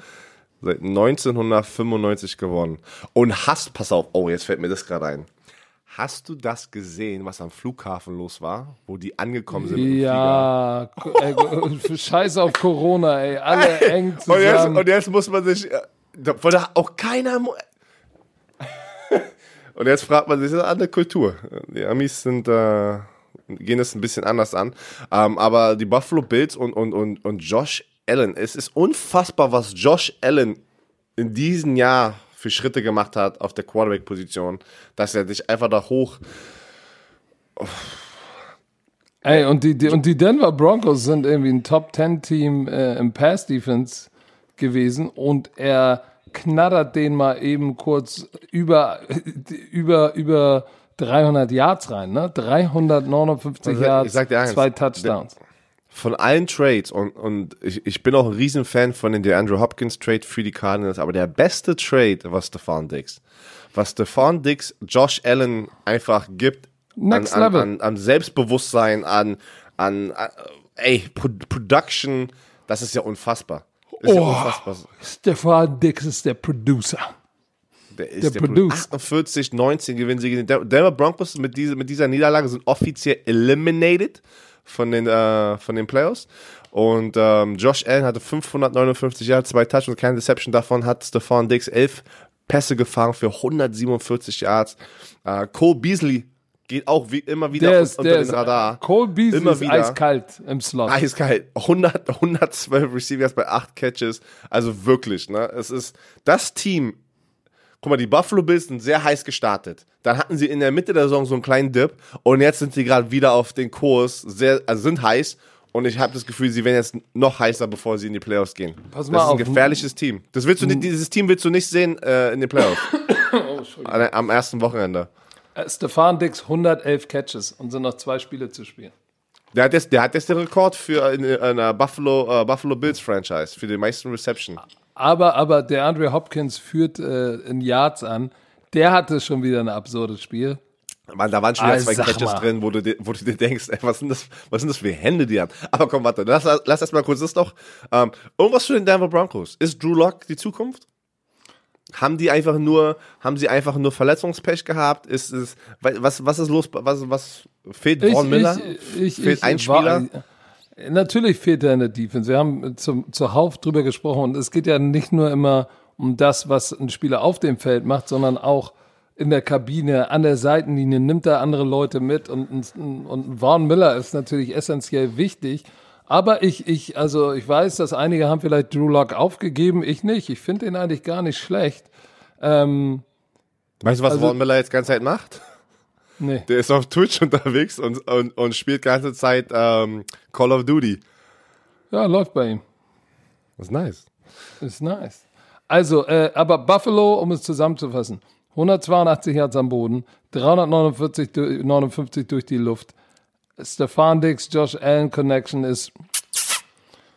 seit 1995 gewonnen. Und hast, pass auf, oh, jetzt fällt mir das gerade ein. Hast du das gesehen, was am Flughafen los war, wo die angekommen sind? Ja, ey, scheiß auf Corona, ey, alle eng zusammen. Und jetzt, und jetzt muss man sich, da wollte auch keiner. und jetzt fragt man sich, das ist eine andere Kultur. Die Amis sind, äh, gehen das ein bisschen anders an. Ähm, aber die Buffalo Bills und, und, und, und Josh Allen, es ist unfassbar, was Josh Allen in diesem Jahr für Schritte gemacht hat auf der Quarterback-Position, dass er sich einfach da hoch. Ey, und die, die, und die Denver Broncos sind irgendwie ein Top-10-Team äh, im Pass-Defense gewesen und er knattert den mal eben kurz über, über, über 300 Yards rein, ne? 359 also, Yards, zwei Touchdowns. Von allen Trades und, und ich, ich bin auch ein Riesenfan von den DeAndre Hopkins Trade für die Cardinals, aber der beste Trade war Stefan Dix. Was Stefan Dix Josh Allen einfach gibt an, an, an, an, Selbstbewusstsein, an, an, an ey, Pro Production, das ist ja unfassbar. Das ist oh, ja unfassbar. Stefan Dix ist der Producer. Der ist der, der Producer. 48, 19 gewinnen sie. Denver Broncos mit dieser, mit dieser Niederlage sind offiziell eliminated von den, äh, von den Playoffs. Und ähm, Josh Allen hatte 559 Jahre, zwei Touchdowns, keine Deception. Davon hat Stefan Diggs elf Pässe gefangen für 147 Yards. Äh, Cole Beasley geht auch wie immer wieder Der ist, unter der den ist, Radar. Cole Beasley Immer ist wieder. eiskalt im Slot. Eiskalt. 100, 112 Receivers bei 8 Catches. Also wirklich, ne? Es ist das Team. Guck mal, die Buffalo Bills sind sehr heiß gestartet. Dann hatten sie in der Mitte der Saison so einen kleinen Dip und jetzt sind sie gerade wieder auf den Kurs, sehr, also sind heiß und ich habe das Gefühl, sie werden jetzt noch heißer, bevor sie in die Playoffs gehen. Pass mal das ist ein auf. gefährliches Team. Das willst du nicht, dieses Team willst du nicht sehen äh, in den Playoffs. Oh, Entschuldigung. Am ersten Wochenende. Äh, Stefan Dix 111 Catches und sind noch zwei Spiele zu spielen. Der hat jetzt, der hat jetzt den Rekord für eine, eine Buffalo, äh, Buffalo Bills Franchise, für die meisten Reception. Aber, aber der Andre Hopkins führt äh, in Yards an. Der hatte schon wieder ein absurdes Spiel. Man, da waren schon wieder Ah, zwei Catches mal. drin, wo du, dir- wo du dir denkst, ey, was sind das, was sind das für Hände, die haben? Aber komm, warte, lass, lass erst mal kurz das doch. Ähm, irgendwas zu den Denver Broncos. Ist Drew Lock die Zukunft? Haben die einfach nur, haben sie einfach nur Verletzungspech gehabt? Ist es, was, was ist los? Was, was fehlt Vaughn Miller? Ich, ich, Fehlt ich, ein Spieler? War, natürlich fehlt er in der Defense. Wir haben zum, zuhauf drüber gesprochen und es geht ja nicht nur immer um das, was ein Spieler auf dem Feld macht, sondern auch in der Kabine, an der Seitenlinie nimmt er andere Leute mit und, und, und Vaughn Miller ist natürlich essentiell wichtig. Aber ich, ich, also ich weiß, dass einige haben vielleicht Drew Lock aufgegeben, ich nicht. Ich finde ihn eigentlich gar nicht schlecht. Ähm, Weißt du, was also- Vaughn Miller jetzt ganze Zeit macht? Nee. Der ist auf Twitch unterwegs und, und, und spielt ganze Zeit ähm, Call of Duty. Ja, läuft bei ihm. Das ist nice. Ist nice. Also, äh, aber Buffalo, um es zusammenzufassen, 182 Yards am Boden, 349 du- 59 durch die Luft. Stefan Dix, Josh Allen Connection ist.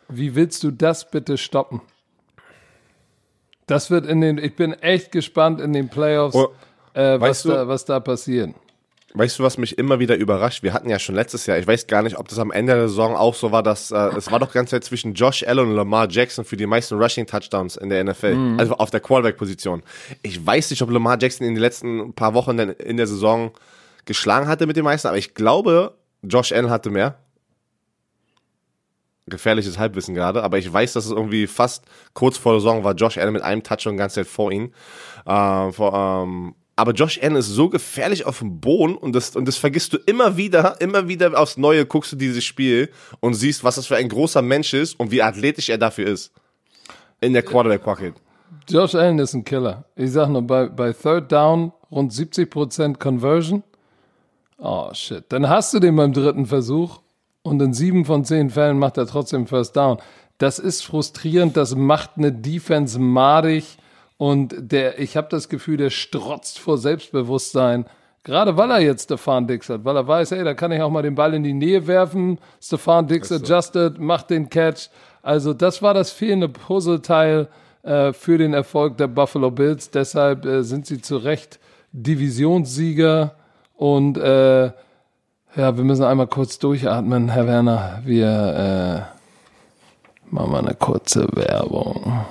Wie willst du das bitte stoppen? Das wird in den. Ich bin echt gespannt in den Playoffs, Oh, äh, was, da, was da passiert. Weißt du, was mich immer wieder überrascht? Wir hatten ja schon letztes Jahr, ich weiß gar nicht, ob das am Ende der Saison auch so war, dass äh, es war doch ganz Zeit zwischen Josh Allen und Lamar Jackson für die meisten Rushing Touchdowns in der NFL, also auf der Quarterback-Position. Ich weiß nicht, ob Lamar Jackson in den letzten paar Wochen dann in der Saison geschlagen hatte mit den meisten, aber ich glaube, Josh Allen hatte mehr. Gefährliches Halbwissen gerade, aber ich weiß, dass es irgendwie fast kurz vor der Saison war Josh Allen mit einem Touchdown die ganze Zeit vor ihm. Äh, vor, ähm, aber Josh Allen ist so gefährlich auf dem Boden und das, und das vergisst du immer wieder, immer wieder aufs Neue guckst du dieses Spiel und siehst, was das für ein großer Mensch ist und wie athletisch er dafür ist. In der Quarterback Pocket. Josh Allen ist ein Killer. Ich sag nur, bei, bei Third Down rund 70% Conversion. Oh shit. Dann hast du den beim dritten Versuch und in sieben von zehn Fällen macht er trotzdem First Down. Das ist frustrierend, das macht eine Defense madig und der, ich habe das Gefühl, der strotzt vor Selbstbewusstsein. Gerade weil er jetzt Stefan Dix hat, weil er weiß, hey, da kann ich auch mal den Ball in die Nähe werfen. Stefan Dix adjusted, macht den Catch. Also das war das fehlende Puzzleteil äh, für den Erfolg der Buffalo Bills. Deshalb äh, sind sie zu Recht Divisionssieger und äh, ja, wir müssen einmal kurz durchatmen, Herr Werner. Wir äh, machen mal eine kurze Werbung.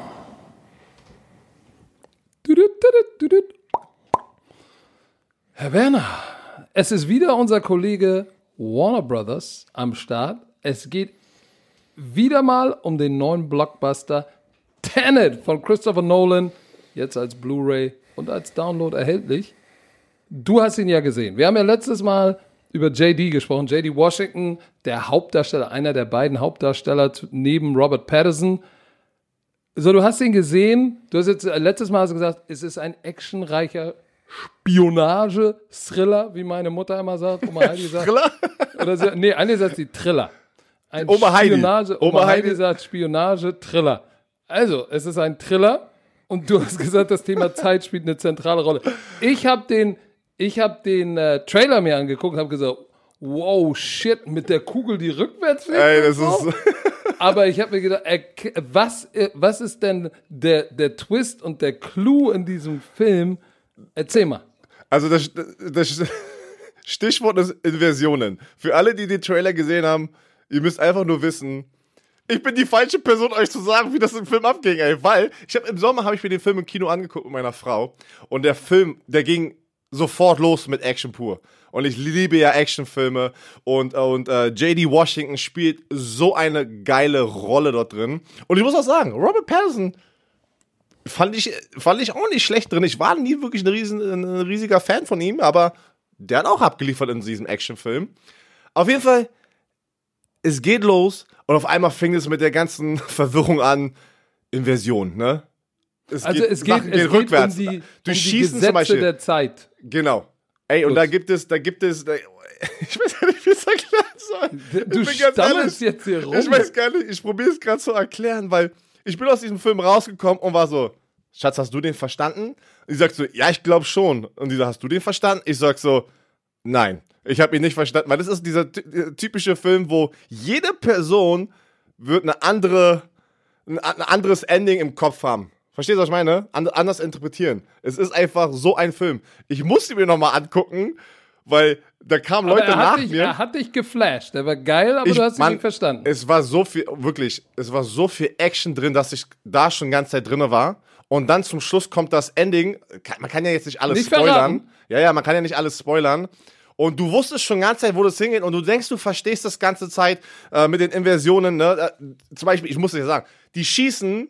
Herr Werner, es ist wieder unser Kollege Warner Brothers am Start. Es geht wieder mal um den neuen Blockbuster Tenet von Christopher Nolan, jetzt als Blu-ray und als Download erhältlich. Du hast ihn ja gesehen. Wir haben ja letztes Mal über JD gesprochen. JD Washington, der Hauptdarsteller, einer der beiden Hauptdarsteller neben Robert Patterson. So, du hast ihn gesehen. Du hast jetzt äh, letztes Mal gesagt, es ist ein actionreicher Spionage-Thriller, wie meine Mutter immer sagt. Oma Heidi sagt. Thriller? Oder sie, nee, eine sagt die Triller. Ein Oma Heidi. Spionage, Oma, Oma Heidi Heidi. sagt Spionage, Triller. Also, es ist ein Thriller und du hast gesagt, das Thema Zeit spielt eine zentrale Rolle. Ich habe den, ich habe den äh, Trailer mir angeguckt und habe gesagt, wow, shit, mit der Kugel, die rückwärts fliegt. Ey, das ist. Aber ich habe mir gedacht, äh, was, äh, was ist denn der, der Twist und der Clou in diesem Film? Erzähl mal. Also das, das Stichwort ist Inversionen. Für alle, die den Trailer gesehen haben, ihr müsst einfach nur wissen, ich bin die falsche Person, euch zu sagen, wie das im Film abging, ey. Weil ich habe im Sommer habe ich mir den Film im Kino angeguckt mit meiner Frau und der Film, der ging sofort los mit Action pur. Und ich liebe ja Actionfilme und, und äh, JD Washington spielt so eine geile Rolle dort drin. Und ich muss auch sagen, Robert Pattinson fand ich, fand ich auch nicht schlecht drin. Ich war nie wirklich ein, riesen, ein riesiger Fan von ihm, aber der hat auch abgeliefert in diesem Actionfilm. Auf jeden Fall, es geht los und auf einmal fängt es mit der ganzen Verwirrung an. Inversion, ne? Es also geht, es geht, es geht rückwärts. um die, du um die Gesetze zum Beispiel. der Zeit. Genau. Ey, und Gut. da gibt es, da gibt es, da, ich weiß gar nicht, wie es erklären soll. Du Ich stammelst jetzt hier rum. Ich weiß gar nicht, ich probiere es gerade zu erklären, weil ich bin aus diesem Film rausgekommen und war so, Schatz, hast du den verstanden? Und ich sag so, ja, ich glaube schon. Und die so, hast du den verstanden? Ich sag so, nein, ich habe ihn nicht verstanden, weil das ist dieser ty- typische Film, wo jede Person wird eine andere, ein anderes Ending im Kopf haben. Verstehst du, was ich meine? And, anders interpretieren. Es ist einfach so ein Film. Ich musste mir nochmal angucken, weil da kamen aber Leute nach dich, mir. er hat dich geflasht. Der war geil, aber Ich- du hast ihn nicht verstanden. Es war so viel, wirklich, es war so viel Action drin, dass ich da schon die ganze Zeit drin war. Und dann zum Schluss kommt das Ending. Man kann ja jetzt nicht alles Nicht spoilern. verraten. Ja, ja, man kann ja nicht alles spoilern. Und du wusstest schon die ganze Zeit, wo das hingeht. Und du denkst, du verstehst das ganze Zeit äh, mit den Inversionen. Ne? Äh, zum Beispiel, ich muss dir sagen, die schießen,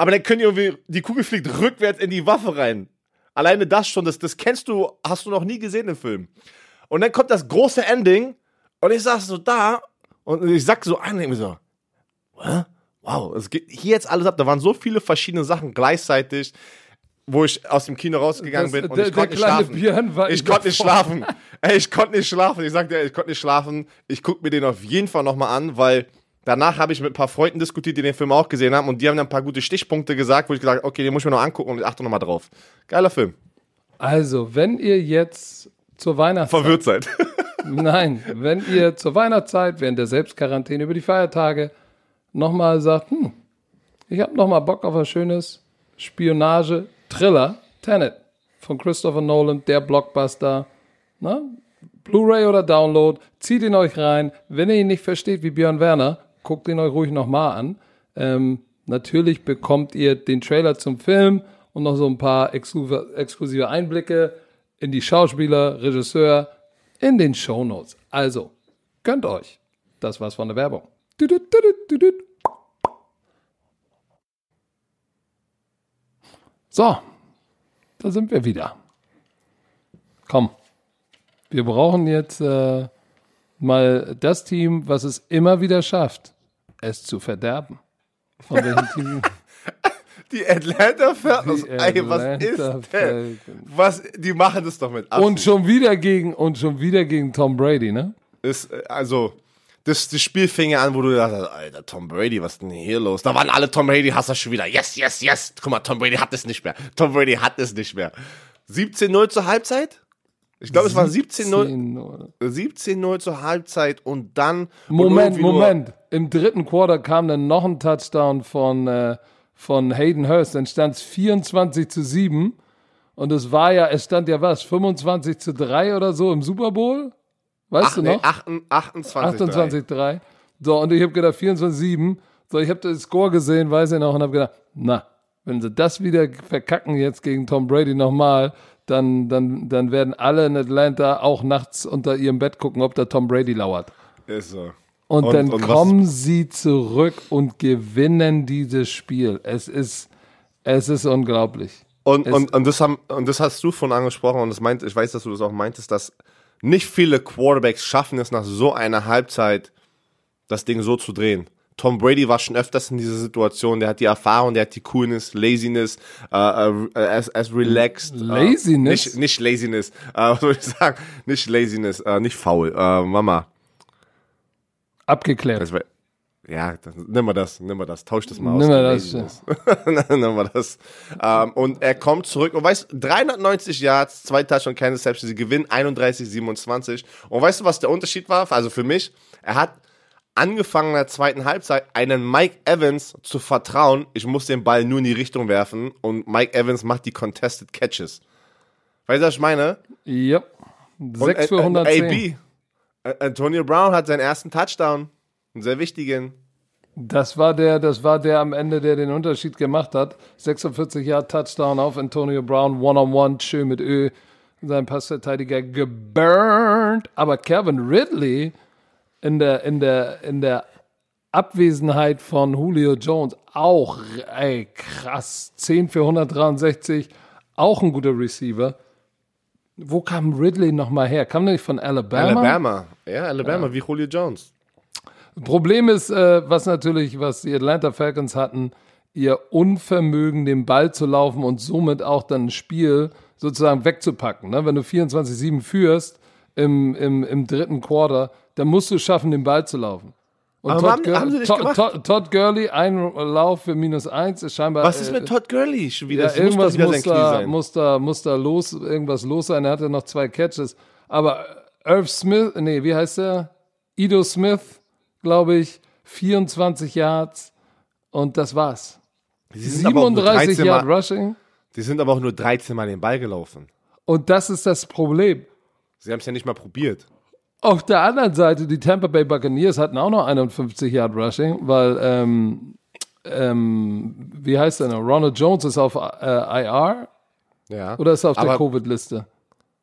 aber dann können die irgendwie, die Kugel fliegt rückwärts in die Waffe rein. Alleine das schon, das, das kennst du, hast du noch nie gesehen im Film. Und dann kommt das große Ending und ich saß so da und ich sag so ein, ich so, Hä? wow, es geht hier jetzt alles ab. Da waren so viele verschiedene Sachen gleichzeitig, wo ich aus dem Kino rausgegangen Das- bin und der- ich konnte nicht schlafen. Ich konnte nicht schlafen. Ey, ich konnte nicht schlafen. Ich sag dir, ich konnte nicht schlafen. Ich gucke mir den auf jeden Fall nochmal an, weil danach habe ich mit ein paar Freunden diskutiert, die den Film auch gesehen haben und die haben dann ein paar gute Stichpunkte gesagt, wo ich gesagt habe, okay, den muss ich mir noch angucken und ich achte nochmal drauf. Geiler Film. Also, wenn ihr jetzt zur Weihnachtszeit. Verwirrt seid. Nein, wenn ihr zur Weihnachtszeit, während der Selbstquarantäne über die Feiertage, nochmal sagt, hm, ich habe nochmal Bock auf ein schönes Spionage-Thriller, Tenet von Christopher Nolan, der Blockbuster, ne? Blu-ray oder Download, zieht ihn euch rein. Wenn ihr ihn nicht versteht wie Björn Werner, guckt ihn euch ruhig nochmal an. Ähm, natürlich bekommt ihr den Trailer zum Film und noch so ein paar exklusive, Einblicke in die Schauspieler, Regisseur, in den Shownotes. Also, gönnt euch. Das war's von der Werbung. So, da sind wir wieder. Komm, wir brauchen jetzt äh, mal das Team, was es immer wieder schafft, es zu verderben. Von welchem Team? Die Atlanta Falcons. Ey, was ist denn? Falcons. Was, die machen das doch mit. Und Absicht. schon wieder gegen und schon wieder gegen Tom Brady, ne? ist, äh, also, das, das Spiel fing ja an, wo du dachtest, Alter, Tom Brady, was ist denn hier los? Da waren alle Tom Brady-Hasser schon wieder. Yes, yes, yes. Guck mal, Tom Brady hat es nicht mehr. Tom Brady hat es nicht mehr. 17-0 zur Halbzeit? Ich glaube, es waren 17-0 17 17-0 zur Halbzeit und dann. und Moment, nur- Moment. Im dritten Quarter kam dann noch ein Touchdown von, äh, von Hayden Hurst. Dann stand es 24 zu 7. Und es war ja, es stand ja was, 25 zu 3 oder so im Super Bowl? Weißt Ach, du nee, noch? 28, 28. 28 3. So, und ich habe gedacht, 24 7. So, ich habe das Score gesehen, weiß ich noch, und habe gedacht, na, wenn sie das wieder verkacken jetzt gegen Tom Brady nochmal, dann, dann, dann werden alle in Atlanta auch nachts unter ihrem Bett gucken, ob da Tom Brady lauert. Ist so. Und, Und- dann und was- kommen sie zurück und gewinnen dieses Spiel. Es ist, es ist unglaublich. Und, Es- und, und, das haben, und das hast du von angesprochen und das meint, ich weiß, dass du das auch meintest, dass nicht viele Quarterbacks schaffen es nach so einer Halbzeit, das Ding so zu drehen. Tom Brady war schon öfters in dieser Situation, der hat die Erfahrung, der hat die Coolness, Laziness, äh, äh, as, as relaxed. Laziness? Äh, nicht, nicht Laziness, äh, was soll ich sagen? Nicht Laziness, äh, nicht faul. Äh, Mama, Abgeklärt. das wär, ja, das, nimm mal das, nimm mal das, tausch das mal aus. Nimm mal das, nimm mal das. Ähm, und er kommt zurück und weißt, 390 Yards, zwei Touchdowns, keine Deception, sie gewinnen 31-27. Und weißt du, was der Unterschied war? Also für mich, er hat angefangen in der zweiten Halbzeit einen Mike Evans zu vertrauen, ich muss den Ball nur in die Richtung werfen und Mike Evans macht die Contested Catches. Weißt du, was ich meine? Ja. Und 6 für äh, äh, 110. AB, äh, Antonio Brown hat seinen ersten Touchdown, einen sehr wichtigen. Das war der, das war der am Ende, der den Unterschied gemacht hat. 46 Jahre Touchdown auf Antonio Brown, One-on-One, schön mit Ö. Sein Passverteidiger geburnt. Aber Kevin Ridley in der, in der, in der Abwesenheit von Julio Jones auch, ey, krass. 10 für 163, auch ein guter Receiver. Wo kam Ridley nochmal her? Kam der nicht von Alabama? Alabama. Ja, Alabama, ja. wie Julio Jones. Problem ist, äh, was natürlich, was die Atlanta Falcons hatten, ihr Unvermögen, den Ball zu laufen und somit auch dann ein Spiel sozusagen wegzupacken. Ne? Wenn du 24-7 führst im, im, im dritten Quarter, dann musst du schaffen, den Ball zu laufen. Und Aber Todd, haben, haben sie Todd? Todd, Todd Gurley, ein Lauf für minus eins, ist scheinbar. Was ist äh, mit Todd Gurley schon wieder? ja, irgendwas muss Knie da, muss, da, muss da los, irgendwas los sein. Er hatte noch zwei Catches. Aber Irv Smith, nee, wie heißt der? Ido Smith, glaube ich, 24 Yards und das war's. Die sind aber auch nur 37 13 Yard Rushing die sind aber auch nur 13 Mal den Ball gelaufen. und das ist das Problem. Sie haben es ja nicht mal probiert. Auf der anderen Seite, die Tampa Bay Buccaneers hatten auch noch 51 Yard Rushing, weil, ähm, ähm, wie heißt der noch? Ronald Jones ist auf äh, IR Ja. oder ist er auf der Covid-Liste?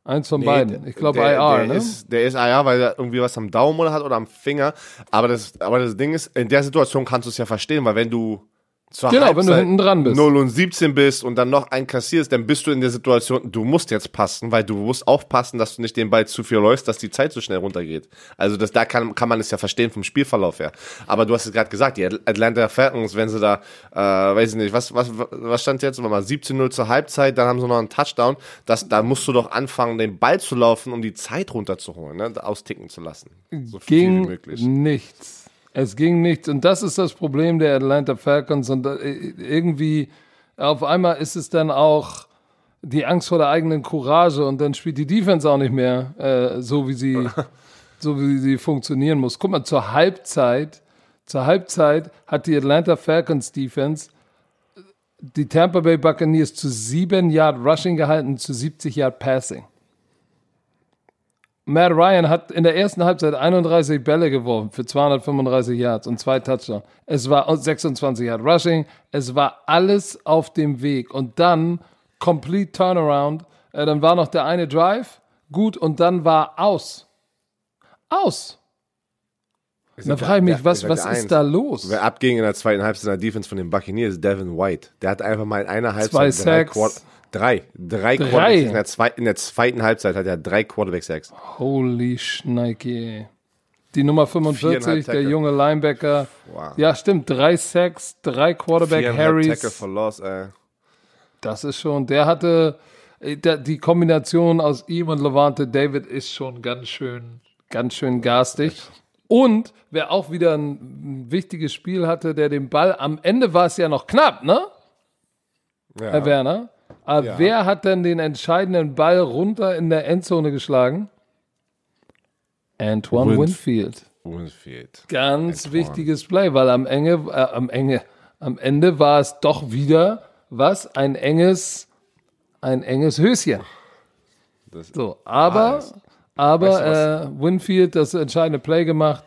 Eins von Nee, beiden. Ich glaube IR, der ne? Ist, der ist IR, weil er irgendwie was am Daumen oder hat oder am Finger. Aber das, aber das Ding ist, in der Situation kannst du es ja verstehen, weil wenn du zur Genau, wenn du Halbzeit hinten dran bist. 0 und 17 bist und dann noch einen kassierst, dann bist du in der Situation, du musst jetzt passen, weil du musst aufpassen, dass du nicht den Ball zu viel läufst, dass die Zeit so schnell runtergeht. Also das, da kann, kann man es ja verstehen vom Spielverlauf her. Aber du hast es gerade gesagt, die Atlanta Falcons, wenn sie da, äh, weiß ich nicht, was, was, was stand jetzt? Warte mal 17-0 zur Halbzeit, dann haben sie noch einen Touchdown. Das, da musst du doch anfangen, den Ball zu laufen, um die Zeit runterzuholen, ne? austicken zu lassen. So viel wie ging möglich. nichts. Es ging nichts. Und das ist das Problem der Atlanta Falcons. Und äh, irgendwie, auf einmal ist es dann auch die Angst vor der eigenen Courage und dann spielt die Defense auch nicht mehr äh, so, wie sie, so wie sie funktionieren muss. Guck mal, zur Halbzeit, zur Halbzeit hat die Atlanta Falcons Defense die Tampa Bay Buccaneers zu 7 Yard Rushing gehalten, zu 70 Yard Passing. Matt Ryan hat in der ersten Halbzeit 31 Bälle geworfen für 235 Yards und zwei Touchdowns. Es war 26 Yard Rushing. Es war alles auf dem Weg. Und dann complete Turnaround. Äh, dann war noch der eine Drive gut und dann war aus. Aus. Da frage ich mich, was, was ist da los? Wer abging in der zweiten Halbzeit in der Defense von den Buccaneers ist Devin White. Der hat einfach mal in einer Halbzeit Zwei drei Sacks. Drei. Drei, Drei. Quarterbacks in der, zwei, in der zweiten Halbzeit hat er drei Quarterback-Sacks. Holy Schneike. Die Nummer 45, Viereinhalb der junge Linebacker. Wow. Ja, stimmt. Drei Sacks, drei Quarterback Viereinhalb Harrys. Tackle for loss, ey. Das ist schon, der hatte, äh, die Kombination aus ihm und Levante David ist schon ganz schön, ganz schön garstig. Und wer auch wieder ein, ein wichtiges Spiel hatte, der den Ball, am Ende war es ja noch knapp, ne, Ja. Herr Werner? Aber Ja. wer hat denn den entscheidenden Ball runter in der Endzone geschlagen? Antoine Winf- Winfield. Winfield. Ganz Antoine. wichtiges Play, weil am Enge, äh, am Enge, am Ende war es doch wieder was ein enges, ein enges Höschen. Das, So, aber, Alles. aber Weißt du äh, Winfield das entscheidende Play gemacht.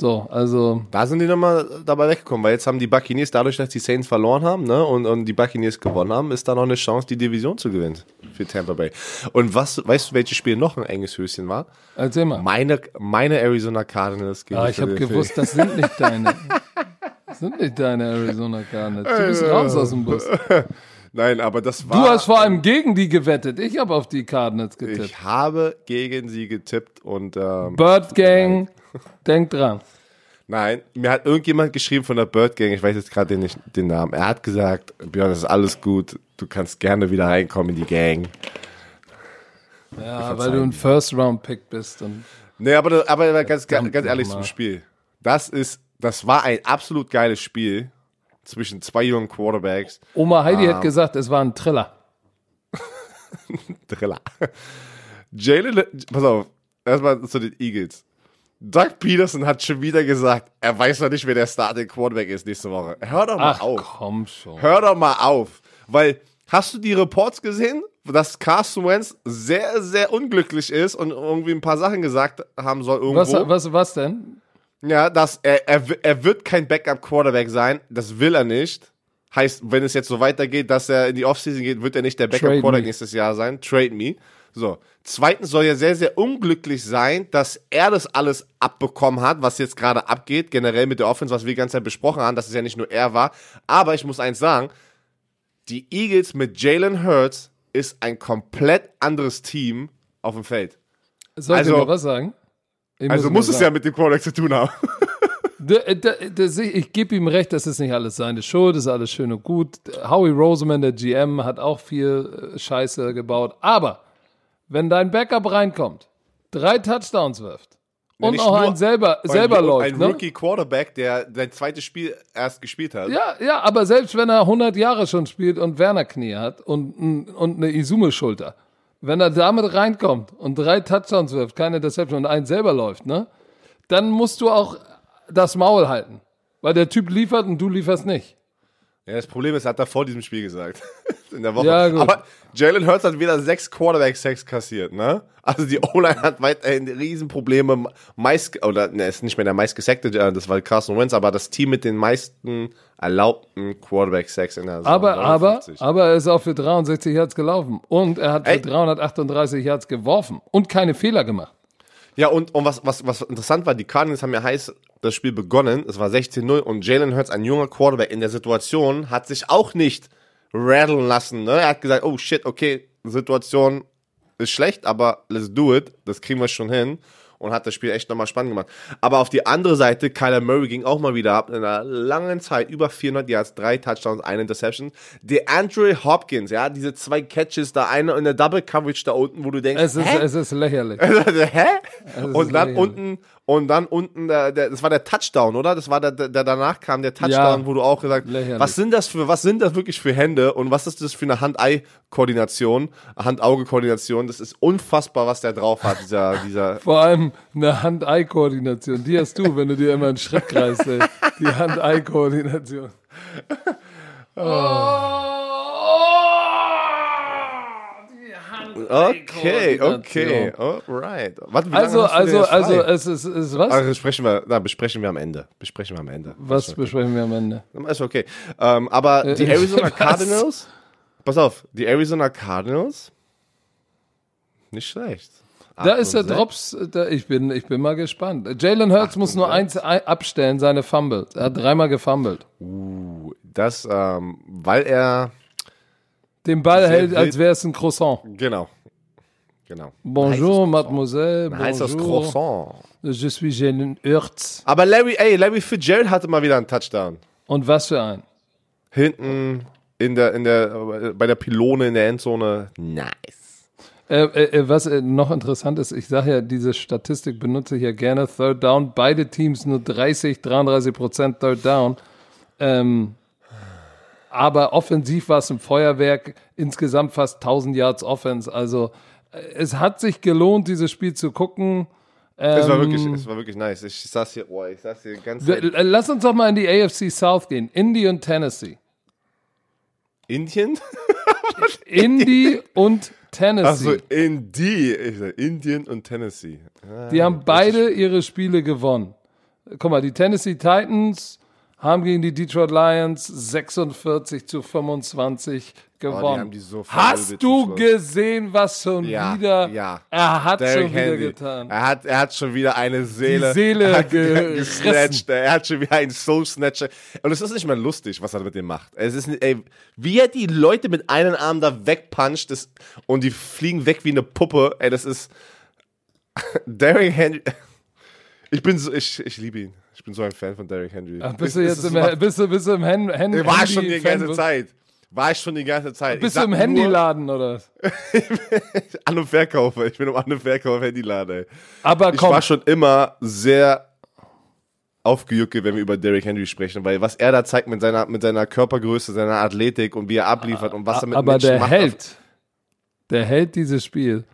So, also Da sind die nochmal dabei weggekommen, weil jetzt haben die Buccaneers, dadurch, dass die Saints verloren haben ne, und, und die Buccaneers gewonnen haben, ist da noch eine Chance, die Division zu gewinnen für Tampa Bay. Und was, weißt du, welches Spiel noch ein enges Höschen war? erzähl mal. Meine, meine Arizona Cardinals gegen Ah, ich habe gewusst, das sind nicht deine. Das sind nicht deine Arizona Cardinals. Du bist raus aus dem Bus. Nein, aber das Du war. hast vor allem gegen die gewettet. Ich habe auf die Cardinals getippt. ich habe gegen sie getippt und ähm, Bird Gang, denk dran. nein, mir hat irgendjemand geschrieben von der Bird Gang, ich weiß jetzt gerade nicht den Namen. Er hat gesagt, Björn, das ist alles gut, du kannst gerne wieder reinkommen in die Gang. Ja, weil du ein First-Round-Pick bist. Und Nee, aber, aber ganz, ganz, ganz ehrlich zum Spiel. Das ist, das war ein absolut geiles Spiel zwischen zwei jungen Quarterbacks. Oma Heidi Ah. hat gesagt, es war ein Triller. Driller. Jalen, pass auf, erstmal zu den Eagles. Doug Peterson hat schon wieder gesagt, er weiß noch nicht, wer der Starting Quarterback ist nächste Woche. Hör doch mal Ach, auf. komm schon. Hör doch mal auf. Weil, hast du die Reports gesehen, dass Carson Wentz sehr, sehr unglücklich ist und irgendwie ein paar Sachen gesagt haben soll irgendwo? Was, was, was denn? Ja, dass er, er, er wird kein Backup-Quarterback sein. Das will er nicht. Heißt, wenn es jetzt so weitergeht, dass er in die Offseason geht, wird er nicht der Backup-Quarterback nächstes Jahr sein. Trade me. So. Zweitens soll er sehr, sehr unglücklich sein, dass er das alles abbekommen hat, was jetzt gerade abgeht, generell mit der Offense, was wir die ganze Zeit besprochen haben, dass es ja nicht nur er war. Aber ich muss eins sagen, die Eagles mit Jalen Hurts ist ein komplett anderes Team auf dem Feld. Soll Also- ich dir noch was sagen? Ich Also nur muss es sagen. ja mit dem Quarterback zu tun haben. Da- da- das- Ich gebe ihm recht, das ist nicht alles seine Schuld, das ist alles schön und gut. Howie Roseman, der GM, hat auch viel äh, Scheiße gebaut. Aber wenn dein Backup reinkommt, drei Touchdowns wirft und auch nur- ein selber, selber ein, läuft, Ein ne? Rookie Quarterback, der sein zweites Spiel erst gespielt hat. Ja, ja, aber selbst wenn er 100 Jahre schon spielt und Werner Knie hat und, und eine Izume-Schulter, wenn er damit reinkommt und drei Touchdowns wirft, keine Deception und einen selber läuft, ne, dann musst du auch das Maul halten. Weil der Typ liefert und du lieferst nicht. Ja, das Problem ist, er hat er vor diesem Spiel gesagt. In der Woche. Ja, gut. Aber Jalen Hurts hat wieder sechs Quarterback-Sacks kassiert, ne? Also die O-Line hat weiterhin Riesenprobleme. Meist, oder, ne, ist nicht mehr der meistgesackte, äh, das war Carson Wentz, aber das Team mit den meisten erlaubten Quarterback-Sacks in der Saison. Aber, aber, 59. aber er ist auch für 63 Yards gelaufen. Und er hat für Ey. 338 Yards geworfen und keine Fehler gemacht. Ja, und, und was, was, was interessant war, die Cardinals haben ja heiß das Spiel begonnen. Es war 16-0 und Jalen Hurts, ein junger Quarterback in der Situation, hat sich auch nicht rattlen lassen. Ne? Er hat gesagt, oh shit, okay, Situation ist schlecht, aber let's do it. Das kriegen wir schon hin. Und hat das Spiel echt nochmal spannend gemacht. Aber auf die andere Seite, Kyler Murray ging auch mal wieder ab in einer langen Zeit, über 400 Yards, drei Touchdowns, eine Interception. Der Andrew Hopkins, ja, diese zwei Catches, da eine in der Double Coverage da unten, wo du denkst, Es ist, hä? es ist lächerlich. Hä? ist Und dann lächerlich. unten, und dann unten, der, der, das war der Touchdown, oder? Das war der, der, der danach kam, der Touchdown, Ja. wo du auch gesagt Lächerlich. was sind das für, was sind das wirklich für Hände und was ist das für eine Hand-Eye-Koordination, Hand-Auge-Koordination? Das ist unfassbar, was der drauf hat, dieser, dieser, Vor allem eine Hand-Eye-Koordination. Die hast du, wenn du dir immer einen Schritt kreist. Ey. Die Hand-Eye-Koordination. okay, okay, alright. Warte, Also, also, also, es ist, ist was? Also besprechen wir, na, besprechen wir am Ende. Besprechen wir am Ende. Was besprechen wir am Ende? Ist okay. Ähm, aber die Äh, Arizona was? Cardinals, pass auf, die Arizona Cardinals, nicht schlecht. Da ist der Drops, da, ich, bin, ich bin mal gespannt. Jalen Hurts muss nur eins ei- abstellen, seine Fumbles. Er hat dreimal gefumbled. Uh, Das, ähm, weil er, Den Ball Sehr hält, wild. als wäre es ein Croissant. genau, genau. Bonjour, mademoiselle. Ein heißes Bonjour. Croissant. Je suis Jalen Hurts. Aber Larry, ey, Larry Fitzgerald hatte mal wieder einen Touchdown. Und was für ein? Hinten in der, in der, bei der Pylone in der Endzone. Nice. Äh, äh, äh, was äh, noch interessant ist, ich sage ja, diese Statistik benutze ich ja gerne. Third Down, beide Teams nur 30, 33 Prozent Third Down. Ähm, aber offensiv war es ein Feuerwerk, insgesamt fast 1000 Yards Offense. Also äh, es hat sich gelohnt, dieses Spiel zu gucken. Es war Ähm, wirklich, es war wirklich nice. Ich saß hier, boah, ich saß hier ganz äh, Lass uns doch mal in die AFC South gehen. Indy und Tennessee. Indien? Indy und Tennessee. Achso, sag Indien und Tennessee. Ah, Die haben beide ihre Spiele gewonnen. Guck mal, die Tennessee Titans haben gegen die Detroit Lions 46 zu 25 gewonnen. haben die so Hast du gesehen, was schon Ja, wieder ja. er hat Derrick schon wieder getan? Er hat, er hat schon wieder eine Seele, Die Seele er ge- gesnatcht. Er hat schon wieder einen Soul Snatcher. Und es ist nicht mehr lustig, was er mit dem macht. Es ist, ey, wie er die Leute mit einem Arm da wegpuncht das, und die fliegen weg wie eine Puppe. Ey, das ist Derrick Henry. Ich bin so, ich, ich liebe ihn. Ich bin so ein Fan von Derrick Henry. Ach, bist, du jetzt im, macht- bist, du, bist du im Hen Hen war ich schon die ganze Zeit. War ich schon die ganze Zeit. Bist Ich du im Handyladen oder? was? An- und Verkaufer. Ich bin im An- und Verkauf Handyladen, ey. Aber Ich komm, war schon immer sehr aufgejuckt, wenn wir über Derrick Henry sprechen, weil was er da zeigt mit seiner, mit seiner Körpergröße, seiner Athletik und wie er abliefert und was er mit aber Menschen der macht. Held, der Held dieses Spiel,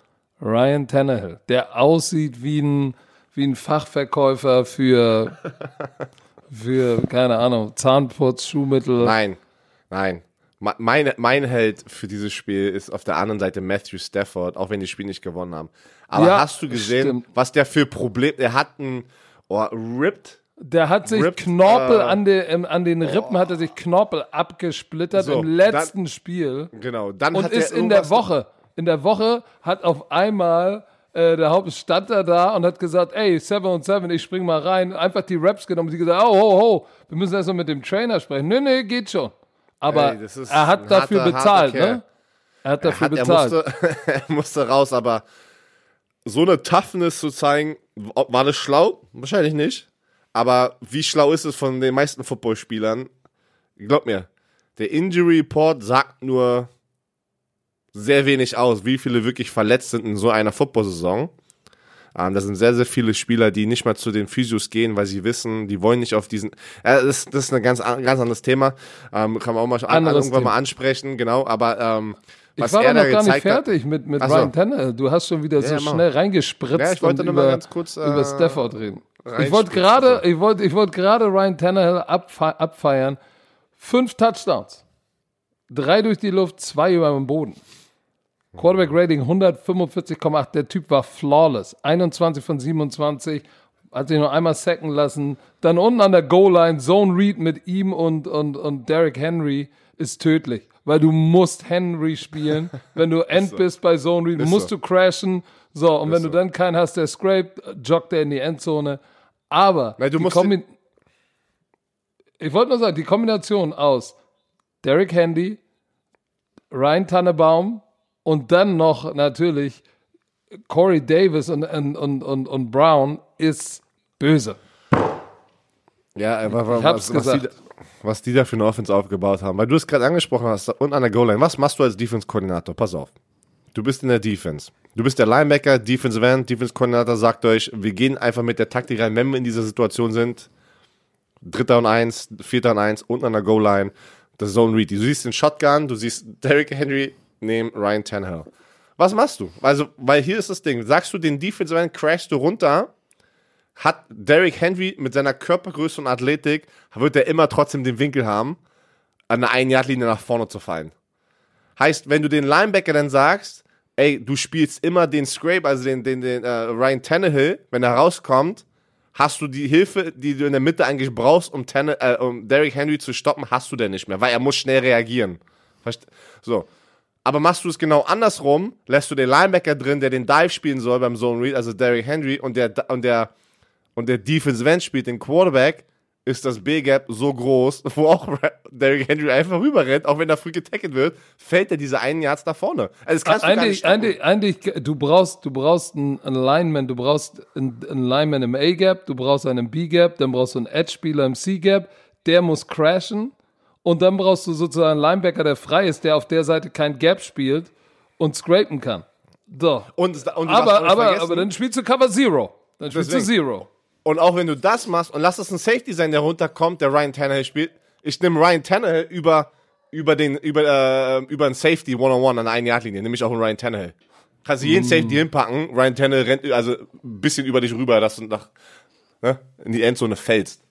Ryan Tannehill, der aussieht wie ein, wie ein Fachverkäufer für, für, keine Ahnung, Zahnputz, Schuhmittel. Nein, nein. Mein, mein Held für dieses Spiel ist auf der anderen Seite Matthew Stafford, auch wenn die Spiel nicht gewonnen haben. Aber Ja, hast du gesehen, stimmt. was der für Probleme, er hat einen, oh, ripped, Der hat sich Ripped, Knorpel äh, an, de, ähm, an den Rippen, hat er sich Knorpel abgesplittert So, im letzten Spiel genau, dann und ist in der Woche, in der Woche hat auf einmal äh, der Haupt stand da da und hat gesagt, ey, Seven und Seven, ich spring mal rein. Einfach die Raps genommen sie gesagt, oh, ho, ho, wir müssen erst mal mit dem Trainer sprechen. Nee, nee, geht schon. Aber Ey, er hat dafür harter, bezahlt, harter ne? Er hat dafür hat, er, bezahlt. musste, er musste raus, aber so eine Toughness zu zeigen, war das schlau? Wahrscheinlich nicht. Aber wie schlau ist es von den meisten Footballspielern? Glaub mir, der Injury Report sagt nur sehr wenig aus, wie viele wirklich verletzt sind in so einer Football-Saison. Ähm, da sind sehr, sehr viele Spieler, die nicht mal zu den Physios gehen, weil sie wissen, die wollen nicht auf diesen. Äh, das, das ist ein ganz, an- ganz anderes Thema. Ähm, kann man auch mal an, irgendwann Thema. mal ansprechen, genau. Aber ähm, was ich war er noch gar nicht gezeigt hat. fertig mit, mit so. Ryan Tannehill. Du hast schon wieder so Ja, schnell reingespritzt Ja, ich wollte nur mal ganz kurz, äh, über Stafford reden. Ich wollte gerade, so. ich wollte, ich wollte gerade Ryan Tannehill abfe abfeiern. Fünf Touchdowns. Drei durch die Luft, zwei über dem Boden. Quarterback Rating 145,8. Der Typ war flawless. 21 von 27. Hat sich nur einmal sacken lassen. Dann unten an der Goal-Line, Zone Read mit ihm und, und, und Derrick Henry ist tödlich. Weil du musst Henry spielen. Wenn du end bist bei Zone Read, musst so. du crashen. So, und wenn so. du dann keinen hast, der scraped, joggt er in die Endzone. Aber Nein, du die musst ich wollte nur sagen, die Kombination aus Derrick Handy, Ryan Tannebaum und dann noch natürlich Corey Davis und, und, und, und, und Brown ist böse. Ja, aber Ich hab's was, was, die, gesagt. was die da für eine Offense aufgebaut haben. Weil du es gerade angesprochen hast, und an der Goal-Line. Was machst du als Defense-Koordinator? Pass auf. Du bist in der Defense. Du bist der Linebacker, Defensive End, Defense-Koordinator sagt euch, wir gehen einfach mit der Taktik rein, wenn wir in dieser Situation sind. Dritter und eins, vierter und eins, unten an der Goal-Line, das Zone Read. Du siehst den Shotgun, du siehst Derrick Henry neben Ryan Tannehill. Was machst du? Also, weil hier ist das Ding. Sagst du den Defensive End, crashst du runter, hat Derrick Henry mit seiner Körpergröße und Athletik, wird er immer trotzdem den Winkel haben, an der einen Yardlinie nach vorne zu fallen. Heißt, wenn du den Linebacker dann sagst, ey, du spielst immer den Scrape, also den, den, den äh, Ryan Tannehill, wenn er rauskommt, hast du die Hilfe, die du in der Mitte eigentlich brauchst, um, Tanne, äh, um Derrick Henry zu stoppen, hast du denn nicht mehr, weil er muss schnell reagieren. Verst so. Aber machst du es genau andersrum, lässt du den Linebacker drin, der den Dive spielen soll beim Zone Read, also Derrick Henry, und der, und der, und der Defensive End spielt den Quarterback, ist das B-Gap so groß, wo auch Derrick Henry einfach rüberrennt, auch wenn er früh getackelt wird, fällt er diese einen Yards da vorne. Also das kannst du gar nicht Eigentlich, stoppen. eigentlich, eigentlich, du brauchst, du brauchst einen einen Lineman, du brauchst einen, einen Lineman im A-Gap, du brauchst einen B-Gap, dann brauchst du einen Edge-Spieler im C-Gap, der muss crashen und dann brauchst du sozusagen einen Linebacker, der frei ist, der auf der Seite kein Gap spielt und scrapen kann. So. Und, und du Aber, aber, aber dann spielst du Cover Zero. Dann spielst du Deswegen. Zero. Und auch wenn du das machst und lass es ein Safety sein, der runterkommt, der Ryan Tannehill spielt, ich nehme Ryan Tannehill über, über den, über, äh, über einen Safety One-on-One an der einen Yardlinie, nehme ich auch einen Ryan Tannehill. Kannst du jeden Safety hinpacken, Ryan Tannehill rennt also ein bisschen über dich rüber, dass du nach, ne, in die Endzone fällst.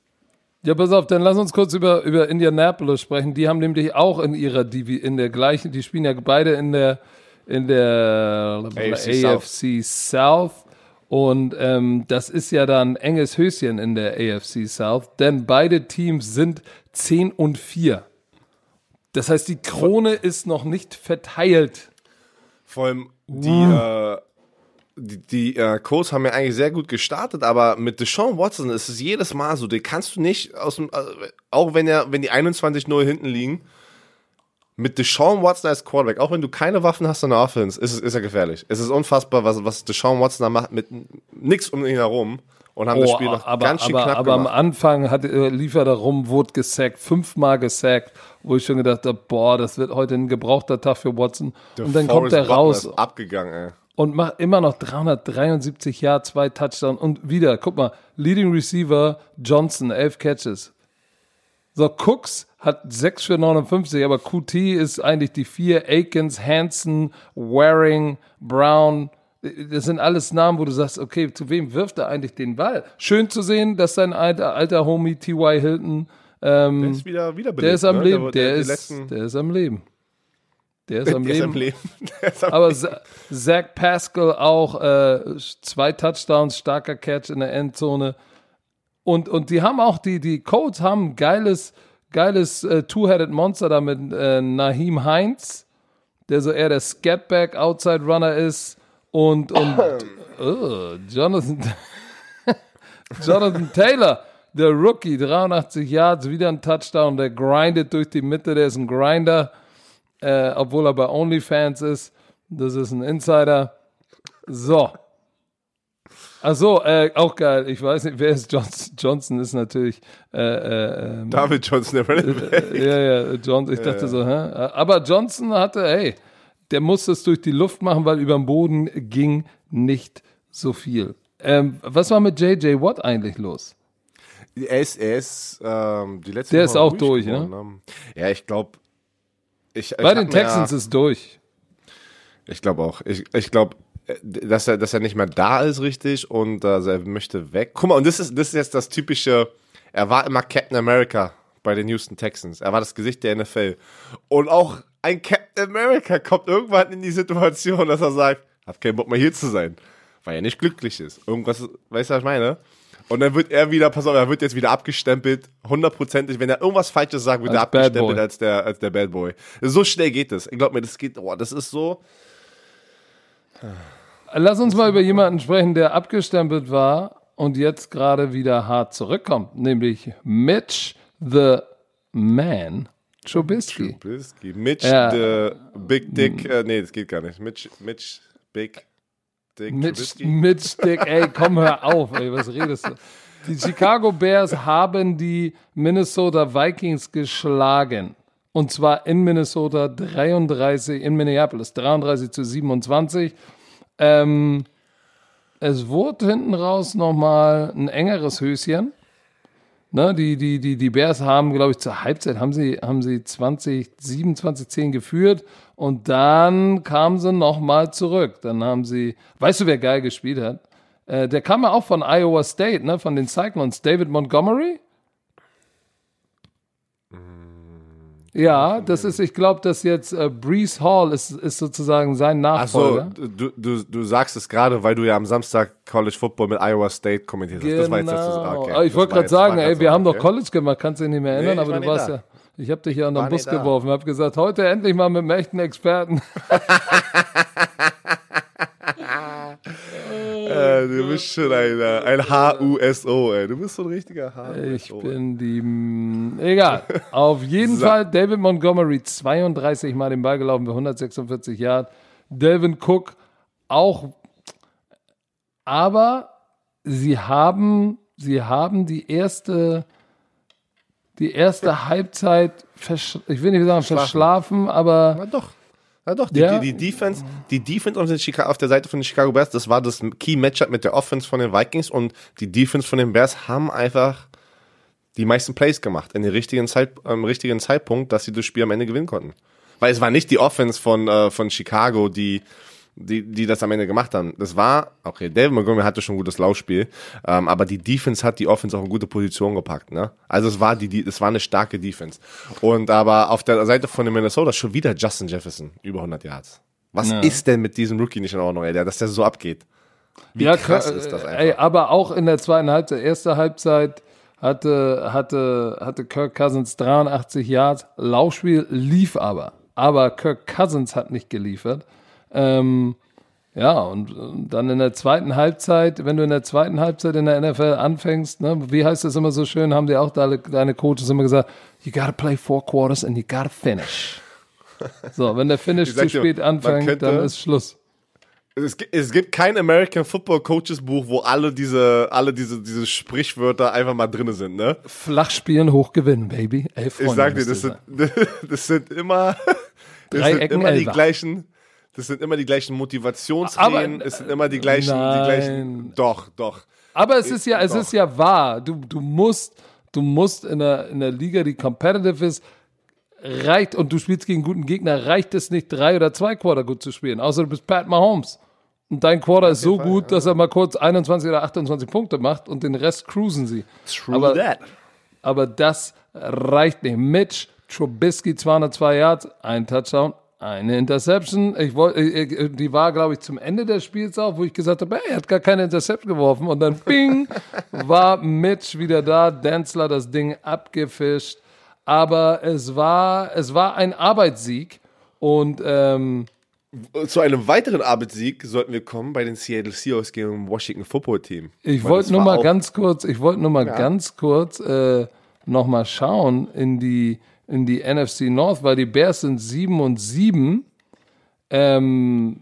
Ja, pass auf, dann lass uns kurz über, über Indianapolis sprechen. Die haben nämlich auch in ihrer Divi, in der gleichen, die spielen ja beide in der, in der AFC AFC, South. Und ähm, das ist ja dann enges Höschen in der AFC South, denn beide Teams sind 10 und 4. Das heißt, die Krone ist noch nicht verteilt. Vor allem die, äh, die, die äh, Colts haben ja eigentlich sehr gut gestartet, aber mit Deshaun Watson ist es jedes Mal so, den kannst du nicht aus dem, äh, auch wenn er, wenn die 21-0 hinten liegen, mit Deshaun Watson als Quarterback, auch wenn du keine Waffen hast in der Offense, ist, ist er gefährlich. Es ist unfassbar, was, was Deshaun Watson da macht, mit nix um ihn herum und haben das Oh, Spiel noch aber, ganz schön aber, knapp aber am gemacht. Anfang hat, äh, lief er darum, wurde gesackt, fünfmal gesackt, wo ich schon gedacht habe, boah, das wird heute ein gebrauchter Tag für Watson. und dann kommt Forrest er Buckner raus Ist abgegangen, ey. Und macht immer noch 373 Yards, zwei Touchdowns und wieder, guck mal, Leading Receiver Johnson, elf Catches. So, Cooks hat 6 für 59, aber QT ist eigentlich die vier. Akins, Hansen, Waring, Brown. Das sind alles Namen, wo du sagst, okay, zu wem wirft er eigentlich den Ball? Schön zu sehen, dass sein alter, alter Homie T.Y. Hilton, ähm, Der ist wieder, wieder der ist am ne? Leben. Der, Der, die ist, letzten, der ist am Leben. Der ist am der ist Leben. am Leben. Ist am Aber Za- Zach Pascal auch äh, zwei Touchdowns, starker Catch in der Endzone. Und, und die haben auch, die, die Colts haben ein geiles, geiles äh, Two-Headed Monster da mit äh, Naheem Heinz. der so eher der Scatback Outside Runner ist und, und oh, Jonathan, Jonathan Taylor, der Rookie, 83 Yards, wieder ein Touchdown, der grindet durch die Mitte, der ist ein Grinder, äh, obwohl er bei OnlyFans ist. Das ist ein Insider. So. Ach so, äh, auch geil. Ich weiß nicht, wer ist Johnson? Johnson ist natürlich äh, äh, ähm, David Johnson, der Running ja, ja, Johnson. Ich dachte so, hä? Aber Johnson hatte, hey, der musste es durch die Luft machen, weil über den Boden ging nicht so viel. Ähm, was war mit JJ Watt eigentlich los? Er ist, er ist ähm, die letzte Der Woche ist auch durch, ne? geworden, Ja, ich glaube. Ich, Bei ich den Texans ist durch. Ich glaube auch. Ich, ich glaube, dass er, dass er nicht mehr da ist, richtig, und also er möchte weg. Guck mal, und das ist, das ist jetzt das typische, er war immer Captain America bei den Houston Texans. Er war das Gesicht der NFL. Und auch ein Captain America kommt irgendwann in die Situation, dass er sagt, hab keinen Bock mehr hier zu sein. Weil er nicht glücklich ist. Irgendwas, weißt du, was ich meine? Und dann wird er wieder, pass auf, er wird jetzt wieder abgestempelt, hundertprozentig. Wenn er irgendwas Falsches sagt, wird Als er abgestempelt als der, als der Bad Boy. So schnell geht das. Ich glaube mir, das geht, oh, das ist so, Lass uns mal über jemanden sprechen, der abgestempelt war und jetzt gerade wieder hart zurückkommt, nämlich Mitch the Man Trubisky. Trubisky. Mitch, Ja. the Big Dick, äh, nee, das geht gar nicht. Mitch, Mitch, Big Dick Mitch, Trubisky. Mitch Dick, ey, komm, hör auf, ey, was redest du? Die Chicago Bears haben die Minnesota Vikings geschlagen. Und zwar in Minnesota 33, in Minneapolis 33 zu 27. Ähm, es wurde hinten raus nochmal ein engeres Höschen. Ne, die, die, die, die Bears haben, glaube ich, zur Halbzeit haben sie, haben sie 20, 27, 10 geführt und dann kamen sie nochmal zurück. Dann haben sie, weißt du, wer geil gespielt hat? Äh, der kam ja auch von Iowa State, ne, von den Cyclones, David Montgomery. Ja, das ist, ich glaube, dass jetzt äh, Brees Hall ist, ist sozusagen sein Achso, Nachfolger. du, du, du sagst es gerade, weil du ja am Samstag College Football mit Iowa State kommentiert hast. Das war jetzt das, Genau. okay. Ich wollte gerade sagen, ey, wir haben doch okay. College gemacht, kannst du dich nicht mehr erinnern, Nee, aber du warst da. ja, ich habe dich ja unter den Bus geworfen, habe gesagt, heute endlich mal mit einem echten Experten. Äh, du bist schon ein, äh, ein H-U-S-O, ey. Du bist so ein richtiger H-U-S-O. Ich bin die. Egal. Auf jeden So. Fall David Montgomery 32 Mal den Ball gelaufen für 146 Yard. Delvin Cook auch. Aber sie haben, sie haben die erste, die erste Halbzeit, versch ich will nicht sagen verschlafen, aber Na doch. Na doch, die, Ja. die, die Defense, die Defense auf, Chica auf der Seite von den Chicago Bears, das war das Key Matchup mit der Offense von den Vikings und die Defense von den Bears haben einfach die meisten Plays gemacht in den richtigen Zeit, am richtigen Zeitpunkt, dass sie das Spiel am Ende gewinnen konnten. Weil es war nicht die Offense von, äh, von Chicago, die, die, die das am Ende gemacht haben. Das war, okay, David Montgomery hatte schon ein gutes Laufspiel, ähm, aber die Defense hat die Offense auch in gute Position gepackt, ne? Also es war die, die, es war eine starke Defense. Und aber auf der Seite von den Minnesota schon wieder Justin Jefferson, über 100 Yards. Was Ja. ist denn mit diesem Rookie nicht in Ordnung, ey, dass der so abgeht? Wie ja, krass kr- ist das einfach? Ey, aber auch in der zweiten Halbzeit, erste Halbzeit hatte, hatte, hatte Kirk Cousins 83 Yards. Laufspiel lief aber. Aber Kirk Cousins hat nicht geliefert. Ähm, ja, und, und dann in der zweiten Halbzeit, wenn du in der zweiten Halbzeit in der NFL anfängst, ne, wie heißt das immer so schön, haben die auch deine, deine Coaches immer gesagt, you gotta play four quarters and you gotta finish. So, wenn der Finish Ich zu dir, spät man anfängt, könnte- dann ist Schluss. Es gibt, es gibt kein American Football Coaches Buch, wo alle diese, alle diese, diese Sprichwörter einfach mal drinne sind, ne? Flach spielen, hoch gewinnen, Baby. Elf Ich Freunde sag dir, das sind, das sind immer, das Drei sind Ecken, immer die Elfer. gleichen, das sind immer die gleichen Motivationsreden, Aber, es sind immer die gleichen, die nein. gleichen, doch, doch. Aber es ist ja, es Doch. ist ja wahr. Du, du musst, du musst in der, in der Liga, die competitive ist, reicht, und du spielst gegen guten Gegner, reicht es nicht, drei oder zwei Quarter gut zu spielen. Außer du bist Pat Mahomes. Und dein Quarter ist so gut, dass er mal kurz 21 oder 28 Punkte macht und den Rest cruisen sie. True Aber- that. Aber das reicht nicht. Mitch Trubisky 202 Yards, ein Touchdown, eine Interception. Ich wollte, äh, die war, glaube ich, zum Ende des Spiels auch, wo ich gesagt habe, ey, er hat gar keine Interception geworfen. Und dann, bing, war Mitch wieder da. Denzler das Ding abgefischt. Aber es war, es war ein Arbeitssieg. Und ähm, Zu einem weiteren Arbeitssieg sollten wir kommen bei den Seattle Seahawks gegen dem Washington Football Team. ich wollte nur mal ganz kurz, ich wollte nur mal Ja. ganz kurz äh, noch mal schauen in die in die NFC North, weil die Bears sind 7 und 7. Ähm,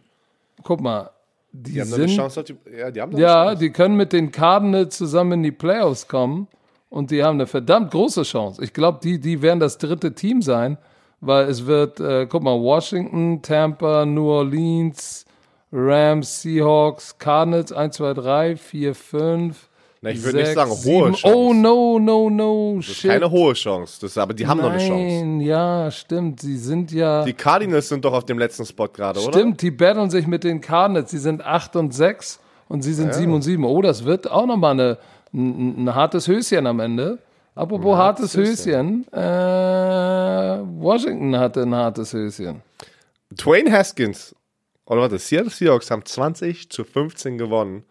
guck mal, die, Die haben noch eine sind Chance die, ja, die haben Ja, die können mit den Cardinals zusammen in die Playoffs kommen und die haben eine verdammt große Chance. Ich glaube, die, die werden das dritte Team sein, weil es wird, äh, guck mal, Washington, Tampa, New Orleans, Rams, Seahawks, Cardinals, 1, 2, 3, 4, 5. Na, ich würde nicht sagen hohe Chance. Oh, no, no, no, Das ist shit. keine hohe Chance, das, aber die haben noch eine Chance. Nein, ja, stimmt. Sie sind ja. Die Cardinals sind doch auf dem letzten Spot gerade, oder? Stimmt, die battlen sich mit den Cardinals. Die sind 8 und 6 und sie sind 7 und 7. Oh, das wird auch nochmal eine, ein, ein hartes Höschen am Ende. Apropos hartes Höschen. Äh, Washington hatte ein hartes Höschen. Dwayne Haskins, oder warte, Seattle Seahawks haben 20 zu 15 gewonnen.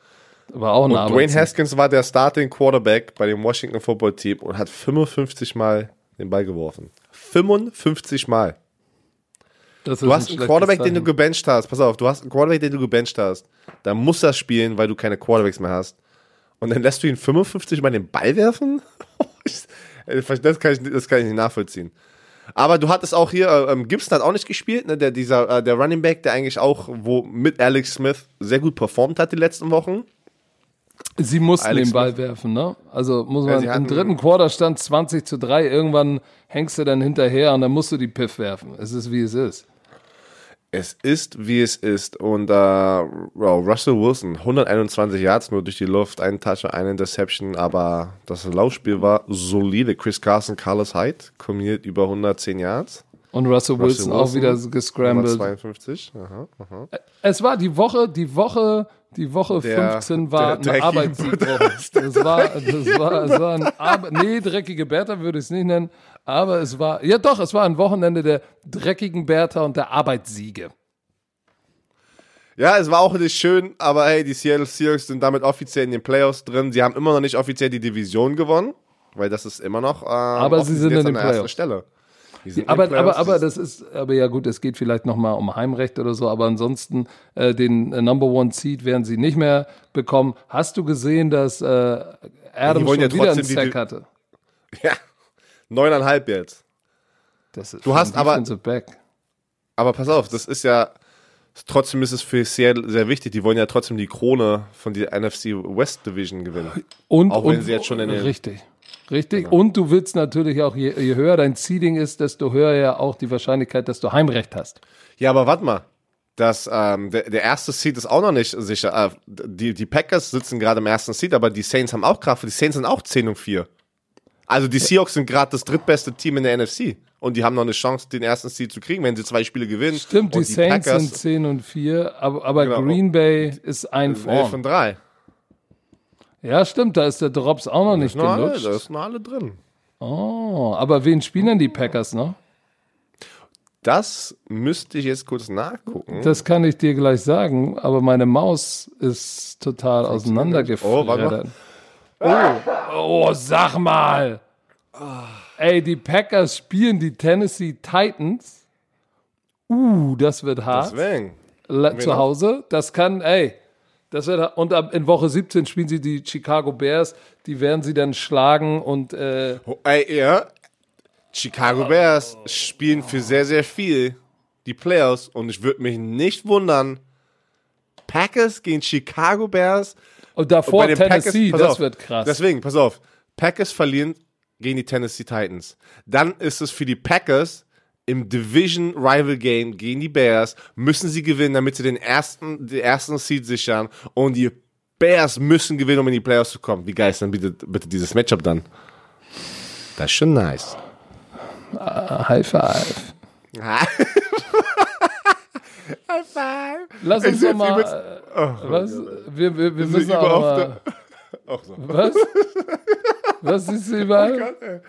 War auch ein Und Dwayne. Haskins war der Starting Quarterback bei dem Washington Football Team und hat 55 Mal den Ball geworfen. 55 Mal. Du hast ein einen Quarterback, den du Zeichen. gebencht hast. Pass auf, du hast einen Quarterback, den du gebencht hast. Dann muss er spielen, weil du keine Quarterbacks mehr hast. Und dann lässt du ihn 55 Mal den Ball werfen? das, kann ich, das kann ich nicht nachvollziehen. Aber du hattest auch hier, äh, ähm, Gibson hat auch nicht gespielt, ne? der, dieser, äh, der Running Back, der eigentlich auch, wo mit Alex Smith sehr gut performt hat die letzten Wochen. Sie mussten Alex den Ball werfen, ne? Also muss Ja, man sie im dritten Quarter stand 20 zu 3. Irgendwann hängst du dann hinterher und dann musst du die Piff werfen. Es ist wie es ist. Es ist, wie es ist. Und äh, Russell Wilson, 121 Yards nur durch die Luft, ein Touchdown, eine Interception, aber das Laufspiel war solide. Chris Carson, Carlos Hyde, kombiniert über 110 Yards. Und Russell, Wilson, auch wieder gescrambled. 52. Aha, aha. Es war die Woche, die Woche, die Woche Der- 15 war der eine dreckige Arbeitssiegwoche. Das war, das war, es war ein Arbe nee, dreckige Bertha würde ich es nicht nennen, aber es war, ja doch, es war ein Wochenende der dreckigen Bertha und der Arbeitssiege. Ja, es war auch nicht schön, aber hey, die Seattle Seahawks sind damit offiziell in den Playoffs drin. Sie haben immer noch nicht offiziell die Division gewonnen, weil das ist immer noch. Ähm, Aber sie sind in den an der ersten. Stelle. Aber, aber, aber das ist, aber ja gut, es geht vielleicht nochmal um Heimrecht oder so, aber ansonsten äh, den äh, Number One Seed werden sie nicht mehr bekommen. Hast du gesehen, dass äh, Adam schon ja wieder einen Sack hatte? Ja, neuneinhalb jetzt. Das ist Du hast aber-. Aber pass auf, das ist ja. Trotzdem ist es für Seattle sehr wichtig. Die wollen ja trotzdem die Krone von der NFC West Division gewinnen. Und, Auch wenn und, sie jetzt schon in den- Richtig. Richtig. Und du willst natürlich auch, je, je höher dein Seeding ist, desto höher ja auch die Wahrscheinlichkeit, dass du Heimrecht hast. Ja, aber warte mal. Das, ähm, der, der erste Seed ist auch noch nicht sicher. Äh, die, die Packers sitzen gerade im ersten Seed, aber die Saints haben auch Kraft. Die Saints sind auch 10 und 4. Also die Seahawks sind gerade das drittbeste Team in der NFC. Und die haben noch eine Chance, den ersten Seed zu kriegen, wenn sie zwei Spiele gewinnen. Stimmt, die, und Saints Packers sind 10 und 4, aber, aber Genau. Green Bay ist ein 11 vorn. und 3. Ja, stimmt, da ist der Drops auch noch nicht Na, alle, gelutscht. da ist noch alle drin. Oh, aber wen spielen denn die Packers noch? Das müsste ich jetzt kurz nachgucken. Das kann ich dir gleich sagen, aber meine Maus ist total Oh, warte auseinandergefreddert. Oh, oh, sag mal. Ey, die Packers spielen die Tennessee Titans. Uh, das wird hart. Deswegen. Zu noch? Hause. Das kann, ey, das wird und ab, in Woche 17 spielen sie die Chicago Bears. Die werden sie dann schlagen und äh, Oh, ey, ja. Chicago Bears spielen für sehr, sehr viel die Playoffs und ich würde mich nicht wundern. Packers gegen Chicago Bears. und davor den Tennessee, pass das auf, wird krass. Deswegen, pass auf. Packers verlieren gegen die Tennessee Titans. Dann ist es für die Packers im Division Rival Game gegen die Bears müssen sie gewinnen, damit sie den ersten, den ersten Seed sichern und die Bears müssen gewinnen, um in die Playoffs zu kommen. Wie geil ist denn bitte, bitte dieses Matchup dann? Das ist schon nice. High five. High Lass Ich uns doch mal. äh, was? Wir, wir, wir müssen auch mal. Auch so. Was? Was siehst du überall?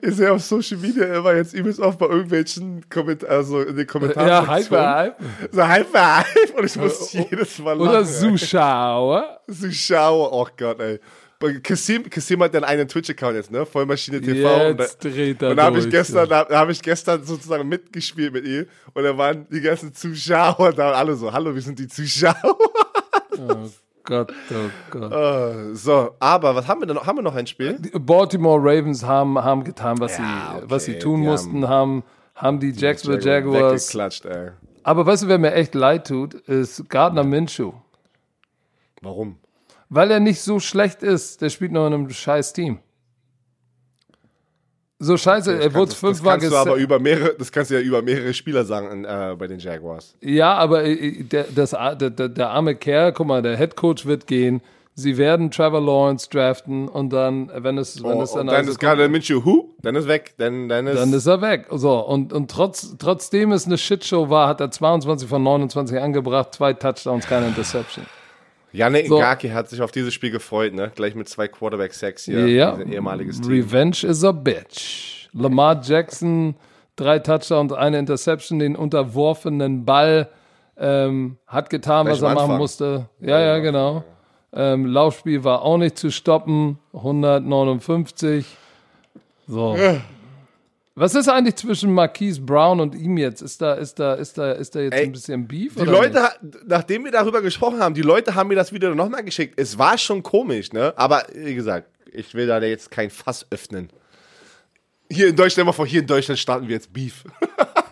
Ich sehe auf Social Media immer jetzt übelst oft bei irgendwelchen Kommentaren, also in den Kommentaren. ja, High five. So High Five und ich muss jedes Mal Oder lachen. ey. Zuschauer. Zuschauer, oh Gott, ey. Kassim, Kassim hat dann einen Twitch-Account jetzt, ne? Vollmaschine TV. Jetzt dreht er Und da habe ich gestern, da, da habe ich gestern sozusagen mitgespielt mit ihm und da waren die ganzen Zuschauer da und alle so, hallo, wir sind die Zuschauer. Oh Gott, oh Gott. Äh, so, aber was haben wir denn noch? Haben wir noch ein Spiel? Die Baltimore Ravens haben, haben getan, was, Ja, sie, was sie okay, tun die mussten, haben, haben die Jacksonville Jaguars. Weggeklatscht, ey. Aber weißt du, wer mir echt leid tut, ist Gardner Minshew. Warum? Weil er nicht so schlecht ist. Der spielt noch in einem scheiß Team. So scheiße, er wurde das, das fünfmal kannst du aber über mehrere, das kannst du ja über mehrere Spieler sagen äh, bei den Jaguars. Ja, aber äh, der, das, der, der, arme Kerl, guck mal, der Head Coach wird gehen. Sie werden Trevor Lawrence draften und dann, wenn es, wenn Oh, es und dann, dann also ist gerade Minshew, hu, dann ist weg, dann, dann ist, dann ist er weg. So, und, und trotz, trotzdem es eine Shitshow war, hat er 22 von 29 angebracht, zwei Touchdowns, keine Interception. Yannick So. Ngaki hat sich auf dieses Spiel gefreut, ne? Gleich mit zwei Quarterback-Sacks hier. Ja. Sein ehemaliges Team. Revenge is a bitch. Lamar Jackson, drei Touchdowns, eine Interception, den unterworfenen Ball, ähm, hat getan, Gleich was er machen Anfang. musste. Ja, ja, genau. Ähm, Laufspiel war auch nicht zu stoppen. 159. So. Was ist eigentlich zwischen Marquise Brown und ihm jetzt? Ist da, ist da, ist da, ist da jetzt Ey, ein bisschen Beef? Die Leute, ha- nachdem wir darüber gesprochen haben, die Leute haben mir das Video nochmal geschickt. Es war schon komisch, ne? Aber wie gesagt, ich will da jetzt kein Fass öffnen. Hier in Deutschland, mal vor, hier in Deutschland starten wir jetzt Beef.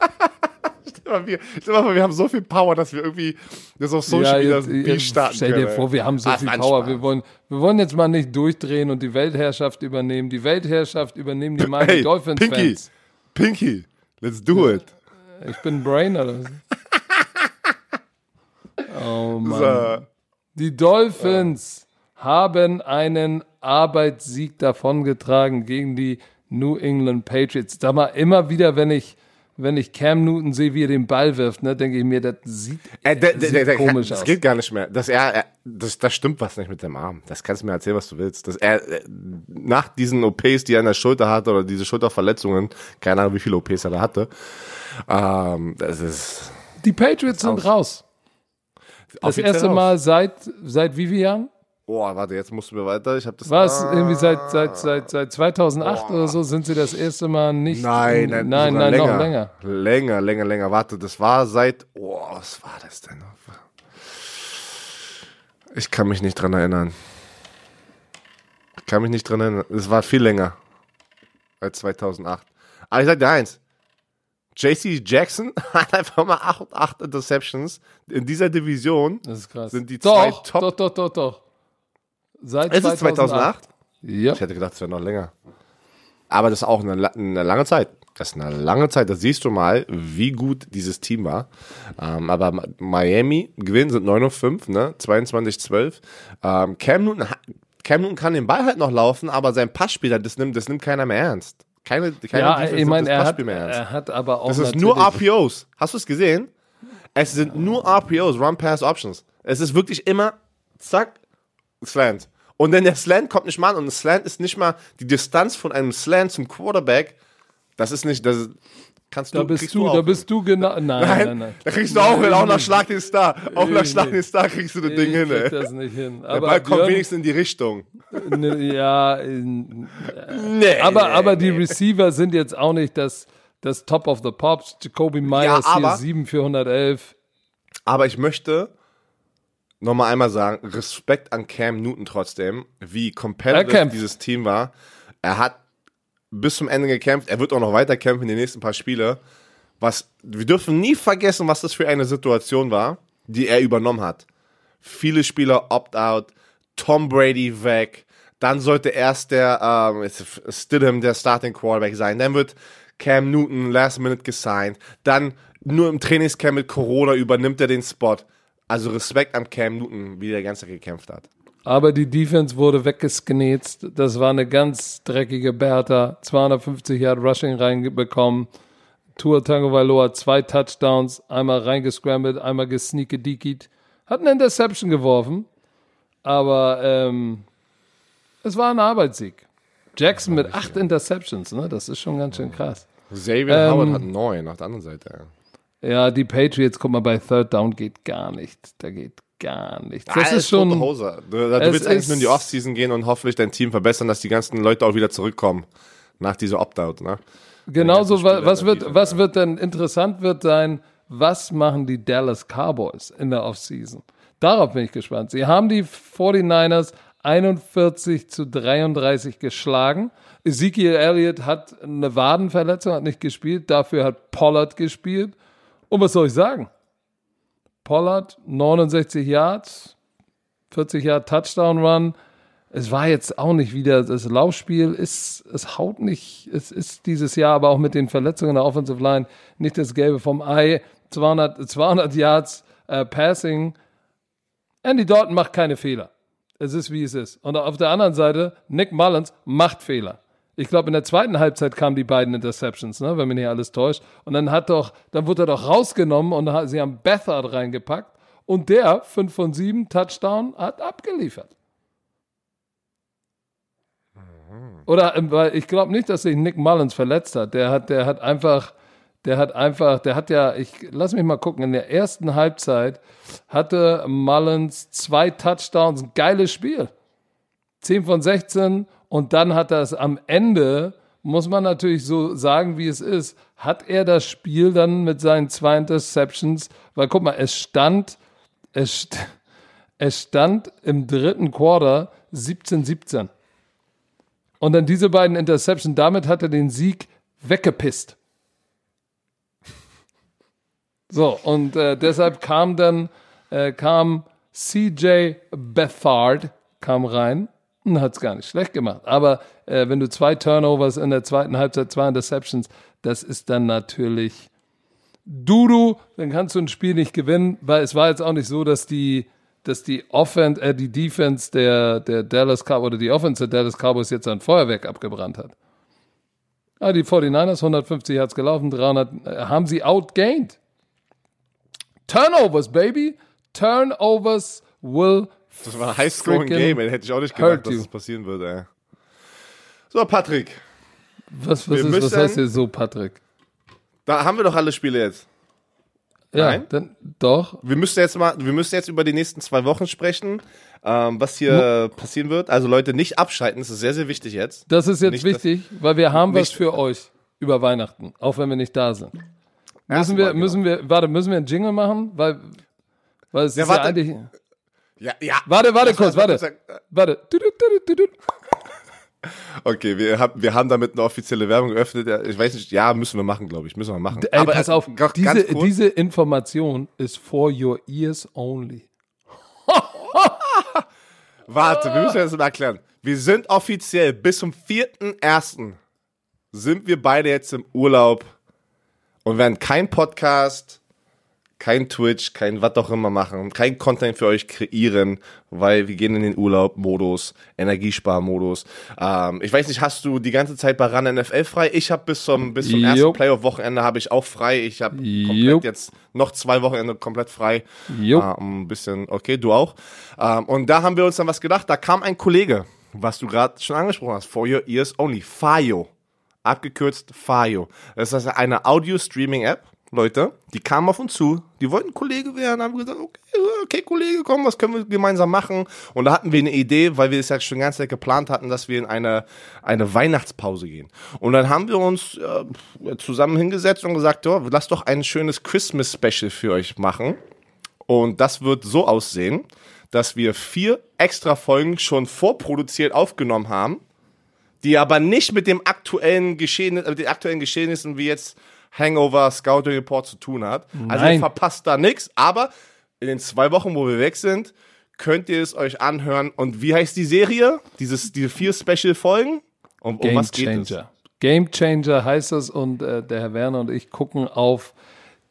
mal, wir, mal wir haben so viel Power, dass wir irgendwie das auf Social Media jetzt- jetzt starten Stell dir können. ey. vor, wir haben so Ah, viel Power. Spaß. Wir wollen, wir wollen jetzt mal nicht durchdrehen und die Weltherrschaft übernehmen. Die Weltherrschaft übernehmen die Miami Hey, Dolphins Pinky, Fans. Pinky, let's do it. Ich bin Brain oder was? Oh Mann. So. Die Dolphins haben einen Arbeitssieg davongetragen gegen die New England Patriots. Da mal immer wieder, wenn ich, wenn ich Cam Newton sehe, wie er den Ball wirft, ne, denke ich mir, das sieht, Äh, der, sieht der, der, komisch das aus. geht gar nicht mehr. Das, er, er, das, das stimmt was nicht mit dem Arm. Das kannst du mir erzählen, was du willst. Das, er, äh, nach diesen OPs, die er an der Schulter hatte, oder diese Schulterverletzungen, keine Ahnung, wie viele OPs er da hatte, ähm, das ist Die Patriots sind raus. Das erste raus. Mal seit, seit wie vielen Jahren? Oh, warte, jetzt musst du mir weiter. Ich habe das. War es Ah, irgendwie seit, seit, seit, seit 2008 oder so sind sie das erste Mal nicht. Nein, nein, nein, nein länger. noch länger. Länger, länger, länger. Warte, das war seit. Oh, was war das denn? Ich kann mich nicht dran erinnern. Ich kann mich nicht dran erinnern. Es war viel länger als 2008. Aber ich sag dir eins. JC Jackson hat einfach mal 8 und 8 Interceptions. In dieser Division Das ist krass. sind die doch, zwei Top. Doch, doch, doch, doch. Seit Es ist 2008? Ja. Ich hätte gedacht, es wäre noch länger. Aber das ist auch eine, eine lange Zeit. Das ist eine lange Zeit. Da siehst du mal, wie gut dieses Team war. Ähm, aber Miami gewinnen sind 9 und 5, ne? 22-12. Ähm, Cam, Newton, Cam Newton kann den Ball halt noch laufen, aber sein Passspiel, das nimmt, das nimmt keiner mehr ernst. Keine, keine Ja, Defense ich nimmt meine, das er hat, Passspiel mehr ernst. er hat aber auch Das ist nur RPOs. Hast du es gesehen? Es sind nur RPOs, Run Pass Options. Es ist wirklich immer zack, Slant. Und dann der Slant kommt nicht mal an und ein Slant ist nicht mal die Distanz von einem Slant zum Quarterback. Das ist nicht, das ist, kannst du, Da bist du, auch da hin. bist du genau. Nein, nein, Nein, nein. da kriegst du auch hin, auch nach Schlag den Star. Auch nach Schlag den Star kriegst du das Ding hin, ey. das nicht hin. Der Aber Ball kommt Björn, wenigstens in die Richtung. ne, ja, in, Nee, aber, aber die. Receiver sind jetzt auch nicht das, das Top of the Pops. Jacoby Myers aber- hier 7 für 111. Aber ich möchte nochmal einmal sagen, Respekt an Cam Newton trotzdem, wie competitive dieses Team war. Er hat bis zum Ende gekämpft, er wird auch noch weiter kämpfen in den nächsten paar Spiele. Was, wir dürfen nie vergessen, was das für eine Situation war, die er übernommen hat. Viele Spieler opt-out, Tom Brady weg, dann sollte erst der ähm, Stidham der Starting Quarterback sein, dann wird Cam Newton last minute gesigned, dann nur im Trainingscamp mit Corona übernimmt er den Spot. Also Respekt an Cam Newton, wie der ganze gekämpft hat. Aber die Defense wurde weggesknetzt. Das war eine ganz dreckige Bertha. 250 Yard Rushing reinbekommen. Tour Tango Valoa zwei Touchdowns, einmal reingescrambled, einmal gesneakedickied. Hat eine Interception geworfen, aber ähm, es war ein Arbeitssieg. Jackson mit acht Interceptions, ne? Das ist schon ganz schön krass. Xavier Ähm, Howard hat neun auf der anderen Seite. Ja, die Patriots, guck mal, bei Third Down geht gar nicht. Da geht gar nichts. Ah, Das ist tote schon. Hose. Du, du willst eigentlich ist- nur in die Offseason gehen und hoffentlich dein Team verbessern, dass die ganzen Leute auch wieder zurückkommen nach dieser Opt-out. Ne? Genauso, was der wird, Defense, was wird denn interessant wird sein, was machen die Dallas Cowboys in der Offseason? Darauf bin ich gespannt. Sie haben die 49ers 41 zu 33 geschlagen. Ezekiel Elliott hat eine Wadenverletzung, hat nicht gespielt. Dafür hat Pollard gespielt. Und was soll ich sagen? Pollard, 69 Yards, 40 Yard Touchdown Run. Es war jetzt auch nicht wieder, das Laufspiel ist, es haut nicht, es ist dieses Jahr aber auch mit den Verletzungen der Offensive Line nicht das Gelbe vom Ei. 200, 200 Yards äh, Passing. Andy Dalton macht keine Fehler. Es ist, wie es ist. Und auf der anderen Seite, Nick Mullins macht Fehler. Ich glaube, in der zweiten Halbzeit kamen die beiden Interceptions, ne, wenn mich nicht alles täuscht. Und dann hat doch, dann wurde er doch rausgenommen und hat, sie haben Bethard reingepackt. Und der, 5 von 7, Touchdown, hat abgeliefert. Oder, ähm, weil ich glaube nicht, dass sich Nick Mullins verletzt hat. Der hat, der hat einfach, der hat einfach, der hat ja, ich lass mich mal gucken, in der ersten Halbzeit hatte Mullins zwei Touchdowns, ein geiles Spiel. 10 von 16 und dann hat er es am Ende, muss man natürlich so sagen, wie es ist, hat er das Spiel dann mit seinen zwei Interceptions, weil guck mal, es stand, es, st es stand im dritten Quarter 17-17. Und dann diese beiden Interceptions, damit hat er den Sieg weggepisst. So, und äh, deshalb kam dann, äh, kam CJ Bethard, kam rein und hat es gar nicht schlecht gemacht. Aber äh, wenn du zwei Turnovers in der zweiten Halbzeit, zwei Interceptions, das ist dann natürlich Dudu, dann kannst du ein Spiel nicht gewinnen, weil es war jetzt auch nicht so, dass die, dass die Offense, äh, die Defense der, der Dallas Cowboys oder die Offense der Dallas Cowboys jetzt ein Feuerwerk abgebrannt hat. Ah, die 49ers, 150 hat's gelaufen, 300 äh, haben sie outgained. Turnovers, baby. Turnovers will Das war ein High-Scoring-Game, hätte ich auch nicht gedacht, dass you. das passieren würde. Ey. So, Patrick, Was, was, ist, was heißt hier so, Patrick? da haben wir doch alle Spiele jetzt. Ja, Nein? dann doch. Wir müssen jetzt mal, wir müssen jetzt über die nächsten zwei Wochen sprechen, ähm, was hier passieren wird. Also Leute, nicht abschalten, das ist sehr, sehr wichtig jetzt. Das ist jetzt Nicht, wichtig, weil wir haben was für euch über Weihnachten, auch wenn wir nicht da sind. Müssen wir, genau. müssen wir, warte, müssen wir einen Jingle machen? Weil, weil es Ja, ist ja warte. eigentlich. Ja, ja. Warte, warte Lass kurz, warte. Warte. Okay, wir haben, wir haben damit eine offizielle Werbung geöffnet. Ich weiß nicht, ja, müssen wir machen, glaube ich. Müssen wir machen. Ey, pass äh, auf, diese, diese Information ist for your ears only. Warte, wir müssen das mal erklären. Wir sind offiziell bis zum 4.1. sind wir beide jetzt im Urlaub und werden kein Podcast, kein Twitch, kein was auch immer machen, kein Content für euch kreieren, weil wir gehen in den Urlaub-Modus, Energiesparmodus. Ähm, ich weiß nicht, hast du die ganze Zeit bei RAN NFL frei? Ich habe bis zum, bis zum ersten. Playoff-Wochenende habe ich auch frei. Ich habe komplett jetzt noch zwei Wochenende komplett frei. Jupp. Ah, um ein bisschen, okay, du auch. Ähm, und da haben wir uns dann was gedacht. Da kam ein Kollege, was du gerade schon angesprochen hast, For Your Ears Only, Fayo. Abgekürzt Fayo. Das ist eine Audio-Streaming-App, Leute. Die kamen auf uns zu. Die wollten Kollege werden, haben gesagt, okay, okay, Kollege, komm, was können wir gemeinsam machen? Und da hatten wir eine Idee, weil wir es ja schon ganz Zeit geplant hatten, dass wir in eine, eine Weihnachtspause gehen. Und dann haben wir uns äh, zusammen hingesetzt und gesagt, oh, lass doch ein schönes Christmas-Special für euch machen. Und das wird so aussehen, dass wir vier extra Folgen schon vorproduziert aufgenommen haben, die aber nicht mit dem aktuellen Geschehen, mit den aktuellen Geschehnissen wie jetzt Hangover, Scouting Report zu tun hat. Also Nein. ihr verpasst da nichts, aber in den zwei Wochen, wo wir weg sind, könnt ihr es euch anhören. Und wie heißt die Serie? Dieses, diese vier Special-Folgen? Um, um Game was geht es? Changer. Game Changer heißt es und äh, der Herr Werner und ich gucken auf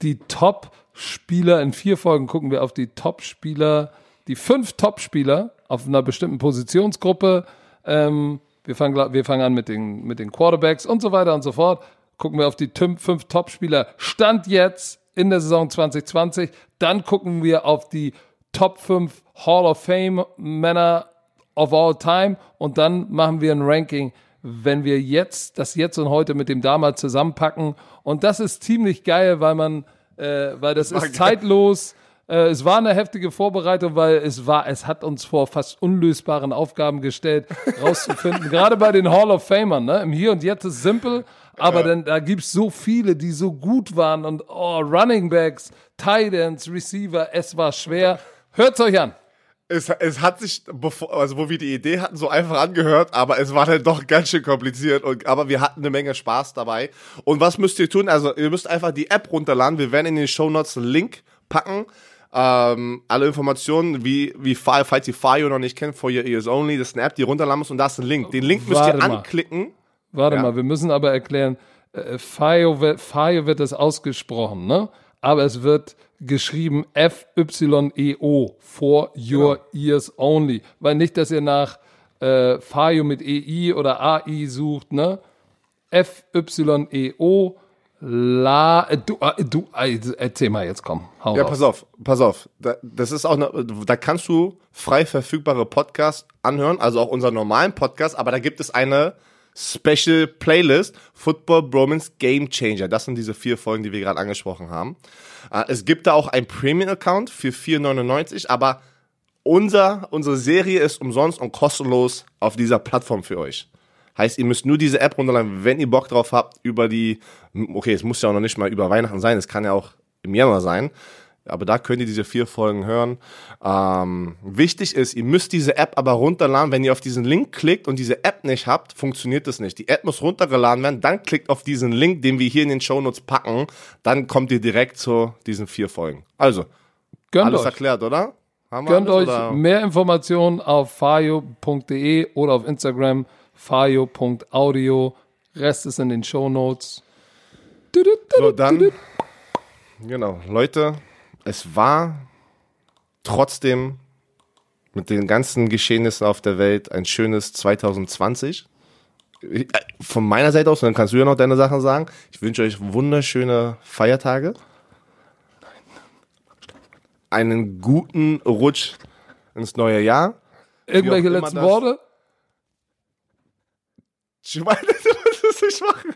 die Top-Spieler. In vier Folgen gucken wir auf die Top-Spieler, die fünf Top-Spieler auf einer bestimmten Positionsgruppe. Ähm, wir, fangen, wir fangen an mit den, mit den Quarterbacks und so weiter und so fort. Gucken wir auf die fünf Top-Spieler. Stand jetzt in der Saison 2020. Dann gucken wir auf die Top 5 Hall of Fame Männer of all time und dann machen wir ein Ranking, wenn wir jetzt das jetzt und heute mit dem damals zusammenpacken und das ist ziemlich geil, weil man, äh, weil das ist zeitlos. Äh, es war eine heftige Vorbereitung, weil es war, es hat uns vor fast unlösbaren Aufgaben gestellt, rauszufinden. Gerade bei den Hall of Famern, ne? Im Hier und Jetzt ist simpel, aber dann, da gibt's so viele, die so gut waren und oh, Running Backs, Tight Ends, Receiver, es war schwer. Hört's euch an. Es, es hat sich, bevor, also wo wir die Idee hatten, so einfach angehört, aber es war dann doch ganz schön kompliziert. Und, aber wir hatten eine Menge Spaß dabei. Und was müsst ihr tun? Also ihr müsst einfach die App runterladen. Wir werden in den Show Notes einen Link packen. Ähm, alle Informationen, wie, wie Fire, falls ihr Fire noch nicht kennt, For Your Ears Only, das ist eine App, die runterladen muss und da ist ein Link. Den Link müsst Warte ihr mal. Warte Ja. mal, wir müssen aber erklären, äh, Fayo wird, Fayo wird das ausgesprochen, ne? Aber es wird geschrieben F-Y-E-O, for your ears only. Weil nicht, dass ihr nach äh, Fayo mit EI oder AI sucht, ne? F-Y-E-O, la, äh, du, äh, du, äh, erzähl mal jetzt, komm, hau Ja, raus. pass auf, pass auf. Da, das ist auch, eine, da kannst du frei verfügbare Podcasts anhören, also auch unseren normalen Podcast, aber da gibt es eine Special Playlist, Football Bromance Game Changer. Das sind diese vier Folgen, die wir gerade angesprochen haben. Äh, Es gibt da auch einen Premium-Account für 4,99, aber unser, unsere Serie ist umsonst und kostenlos auf dieser Plattform für euch. Heißt, ihr müsst nur diese App runterladen, wenn ihr Bock drauf habt, über die, okay, es muss ja auch noch nicht mal über Weihnachten sein, es kann ja auch im Januar sein, aber da könnt ihr diese vier Folgen hören. Ähm, wichtig ist, ihr müsst diese App aber runterladen. Wenn ihr auf diesen Link klickt und diese App nicht habt, funktioniert das nicht. Die App muss runtergeladen werden, dann klickt auf diesen Link, den wir hier in den Shownotes packen, dann kommt ihr direkt zu diesen vier Folgen. Also, Gönnt alles euch. erklärt, oder? Haben Gönnt alles, euch oder? mehr Informationen auf fayo.de oder auf Instagram fayo.audio. Rest ist in den Show Notes. So, dann, genau, Leute, es war trotzdem mit den ganzen Geschehnissen auf der Welt ein schönes 2020. Ich- äh, Von meiner Seite aus, und dann kannst du ja noch deine Sachen sagen. Ich wünsche euch wunderschöne Feiertage. Einen guten Rutsch ins neue Jahr. Irgendwelche letzten das- Worte? Ich meine, du musst es nicht machen.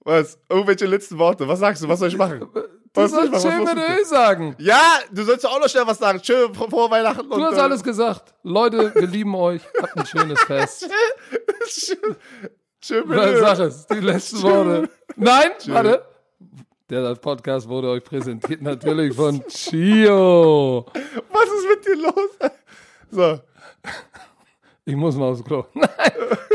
Was? Irgendwelche letzten Worte. Was sagst du? Was soll ich machen? Du Was sollst machen? schön Was mit Ö sagen. Ja, du sollst auch noch schnell was sagen. Schön vor, vor Weihnachten. Du hast alles gesagt. Leute, wir lieben euch. Habt ein schönes Fest. Schön, schön Was Sag es, die letzten Worte. Nein, warte. Der Podcast wurde euch präsentiert natürlich von Chio. Was ist mit dir los? So. Ich muss mal aufs Klo. Nein,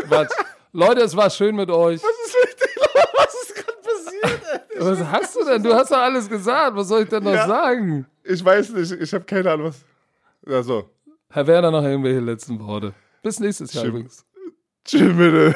Quatsch. Leute, es war schön mit euch. Was ist mit dir los? Was ist gerade passiert? ey? Was hast du denn? Du hast doch alles gesagt. Was soll ich denn noch Ja. sagen? Ich weiß nicht. Ich habe keine Ahnung, was. Ja, so. Herr Werner, noch irgendwelche letzten Worte. Bis nächstes Jahr Schön. übrigens. Tschüss, bitte.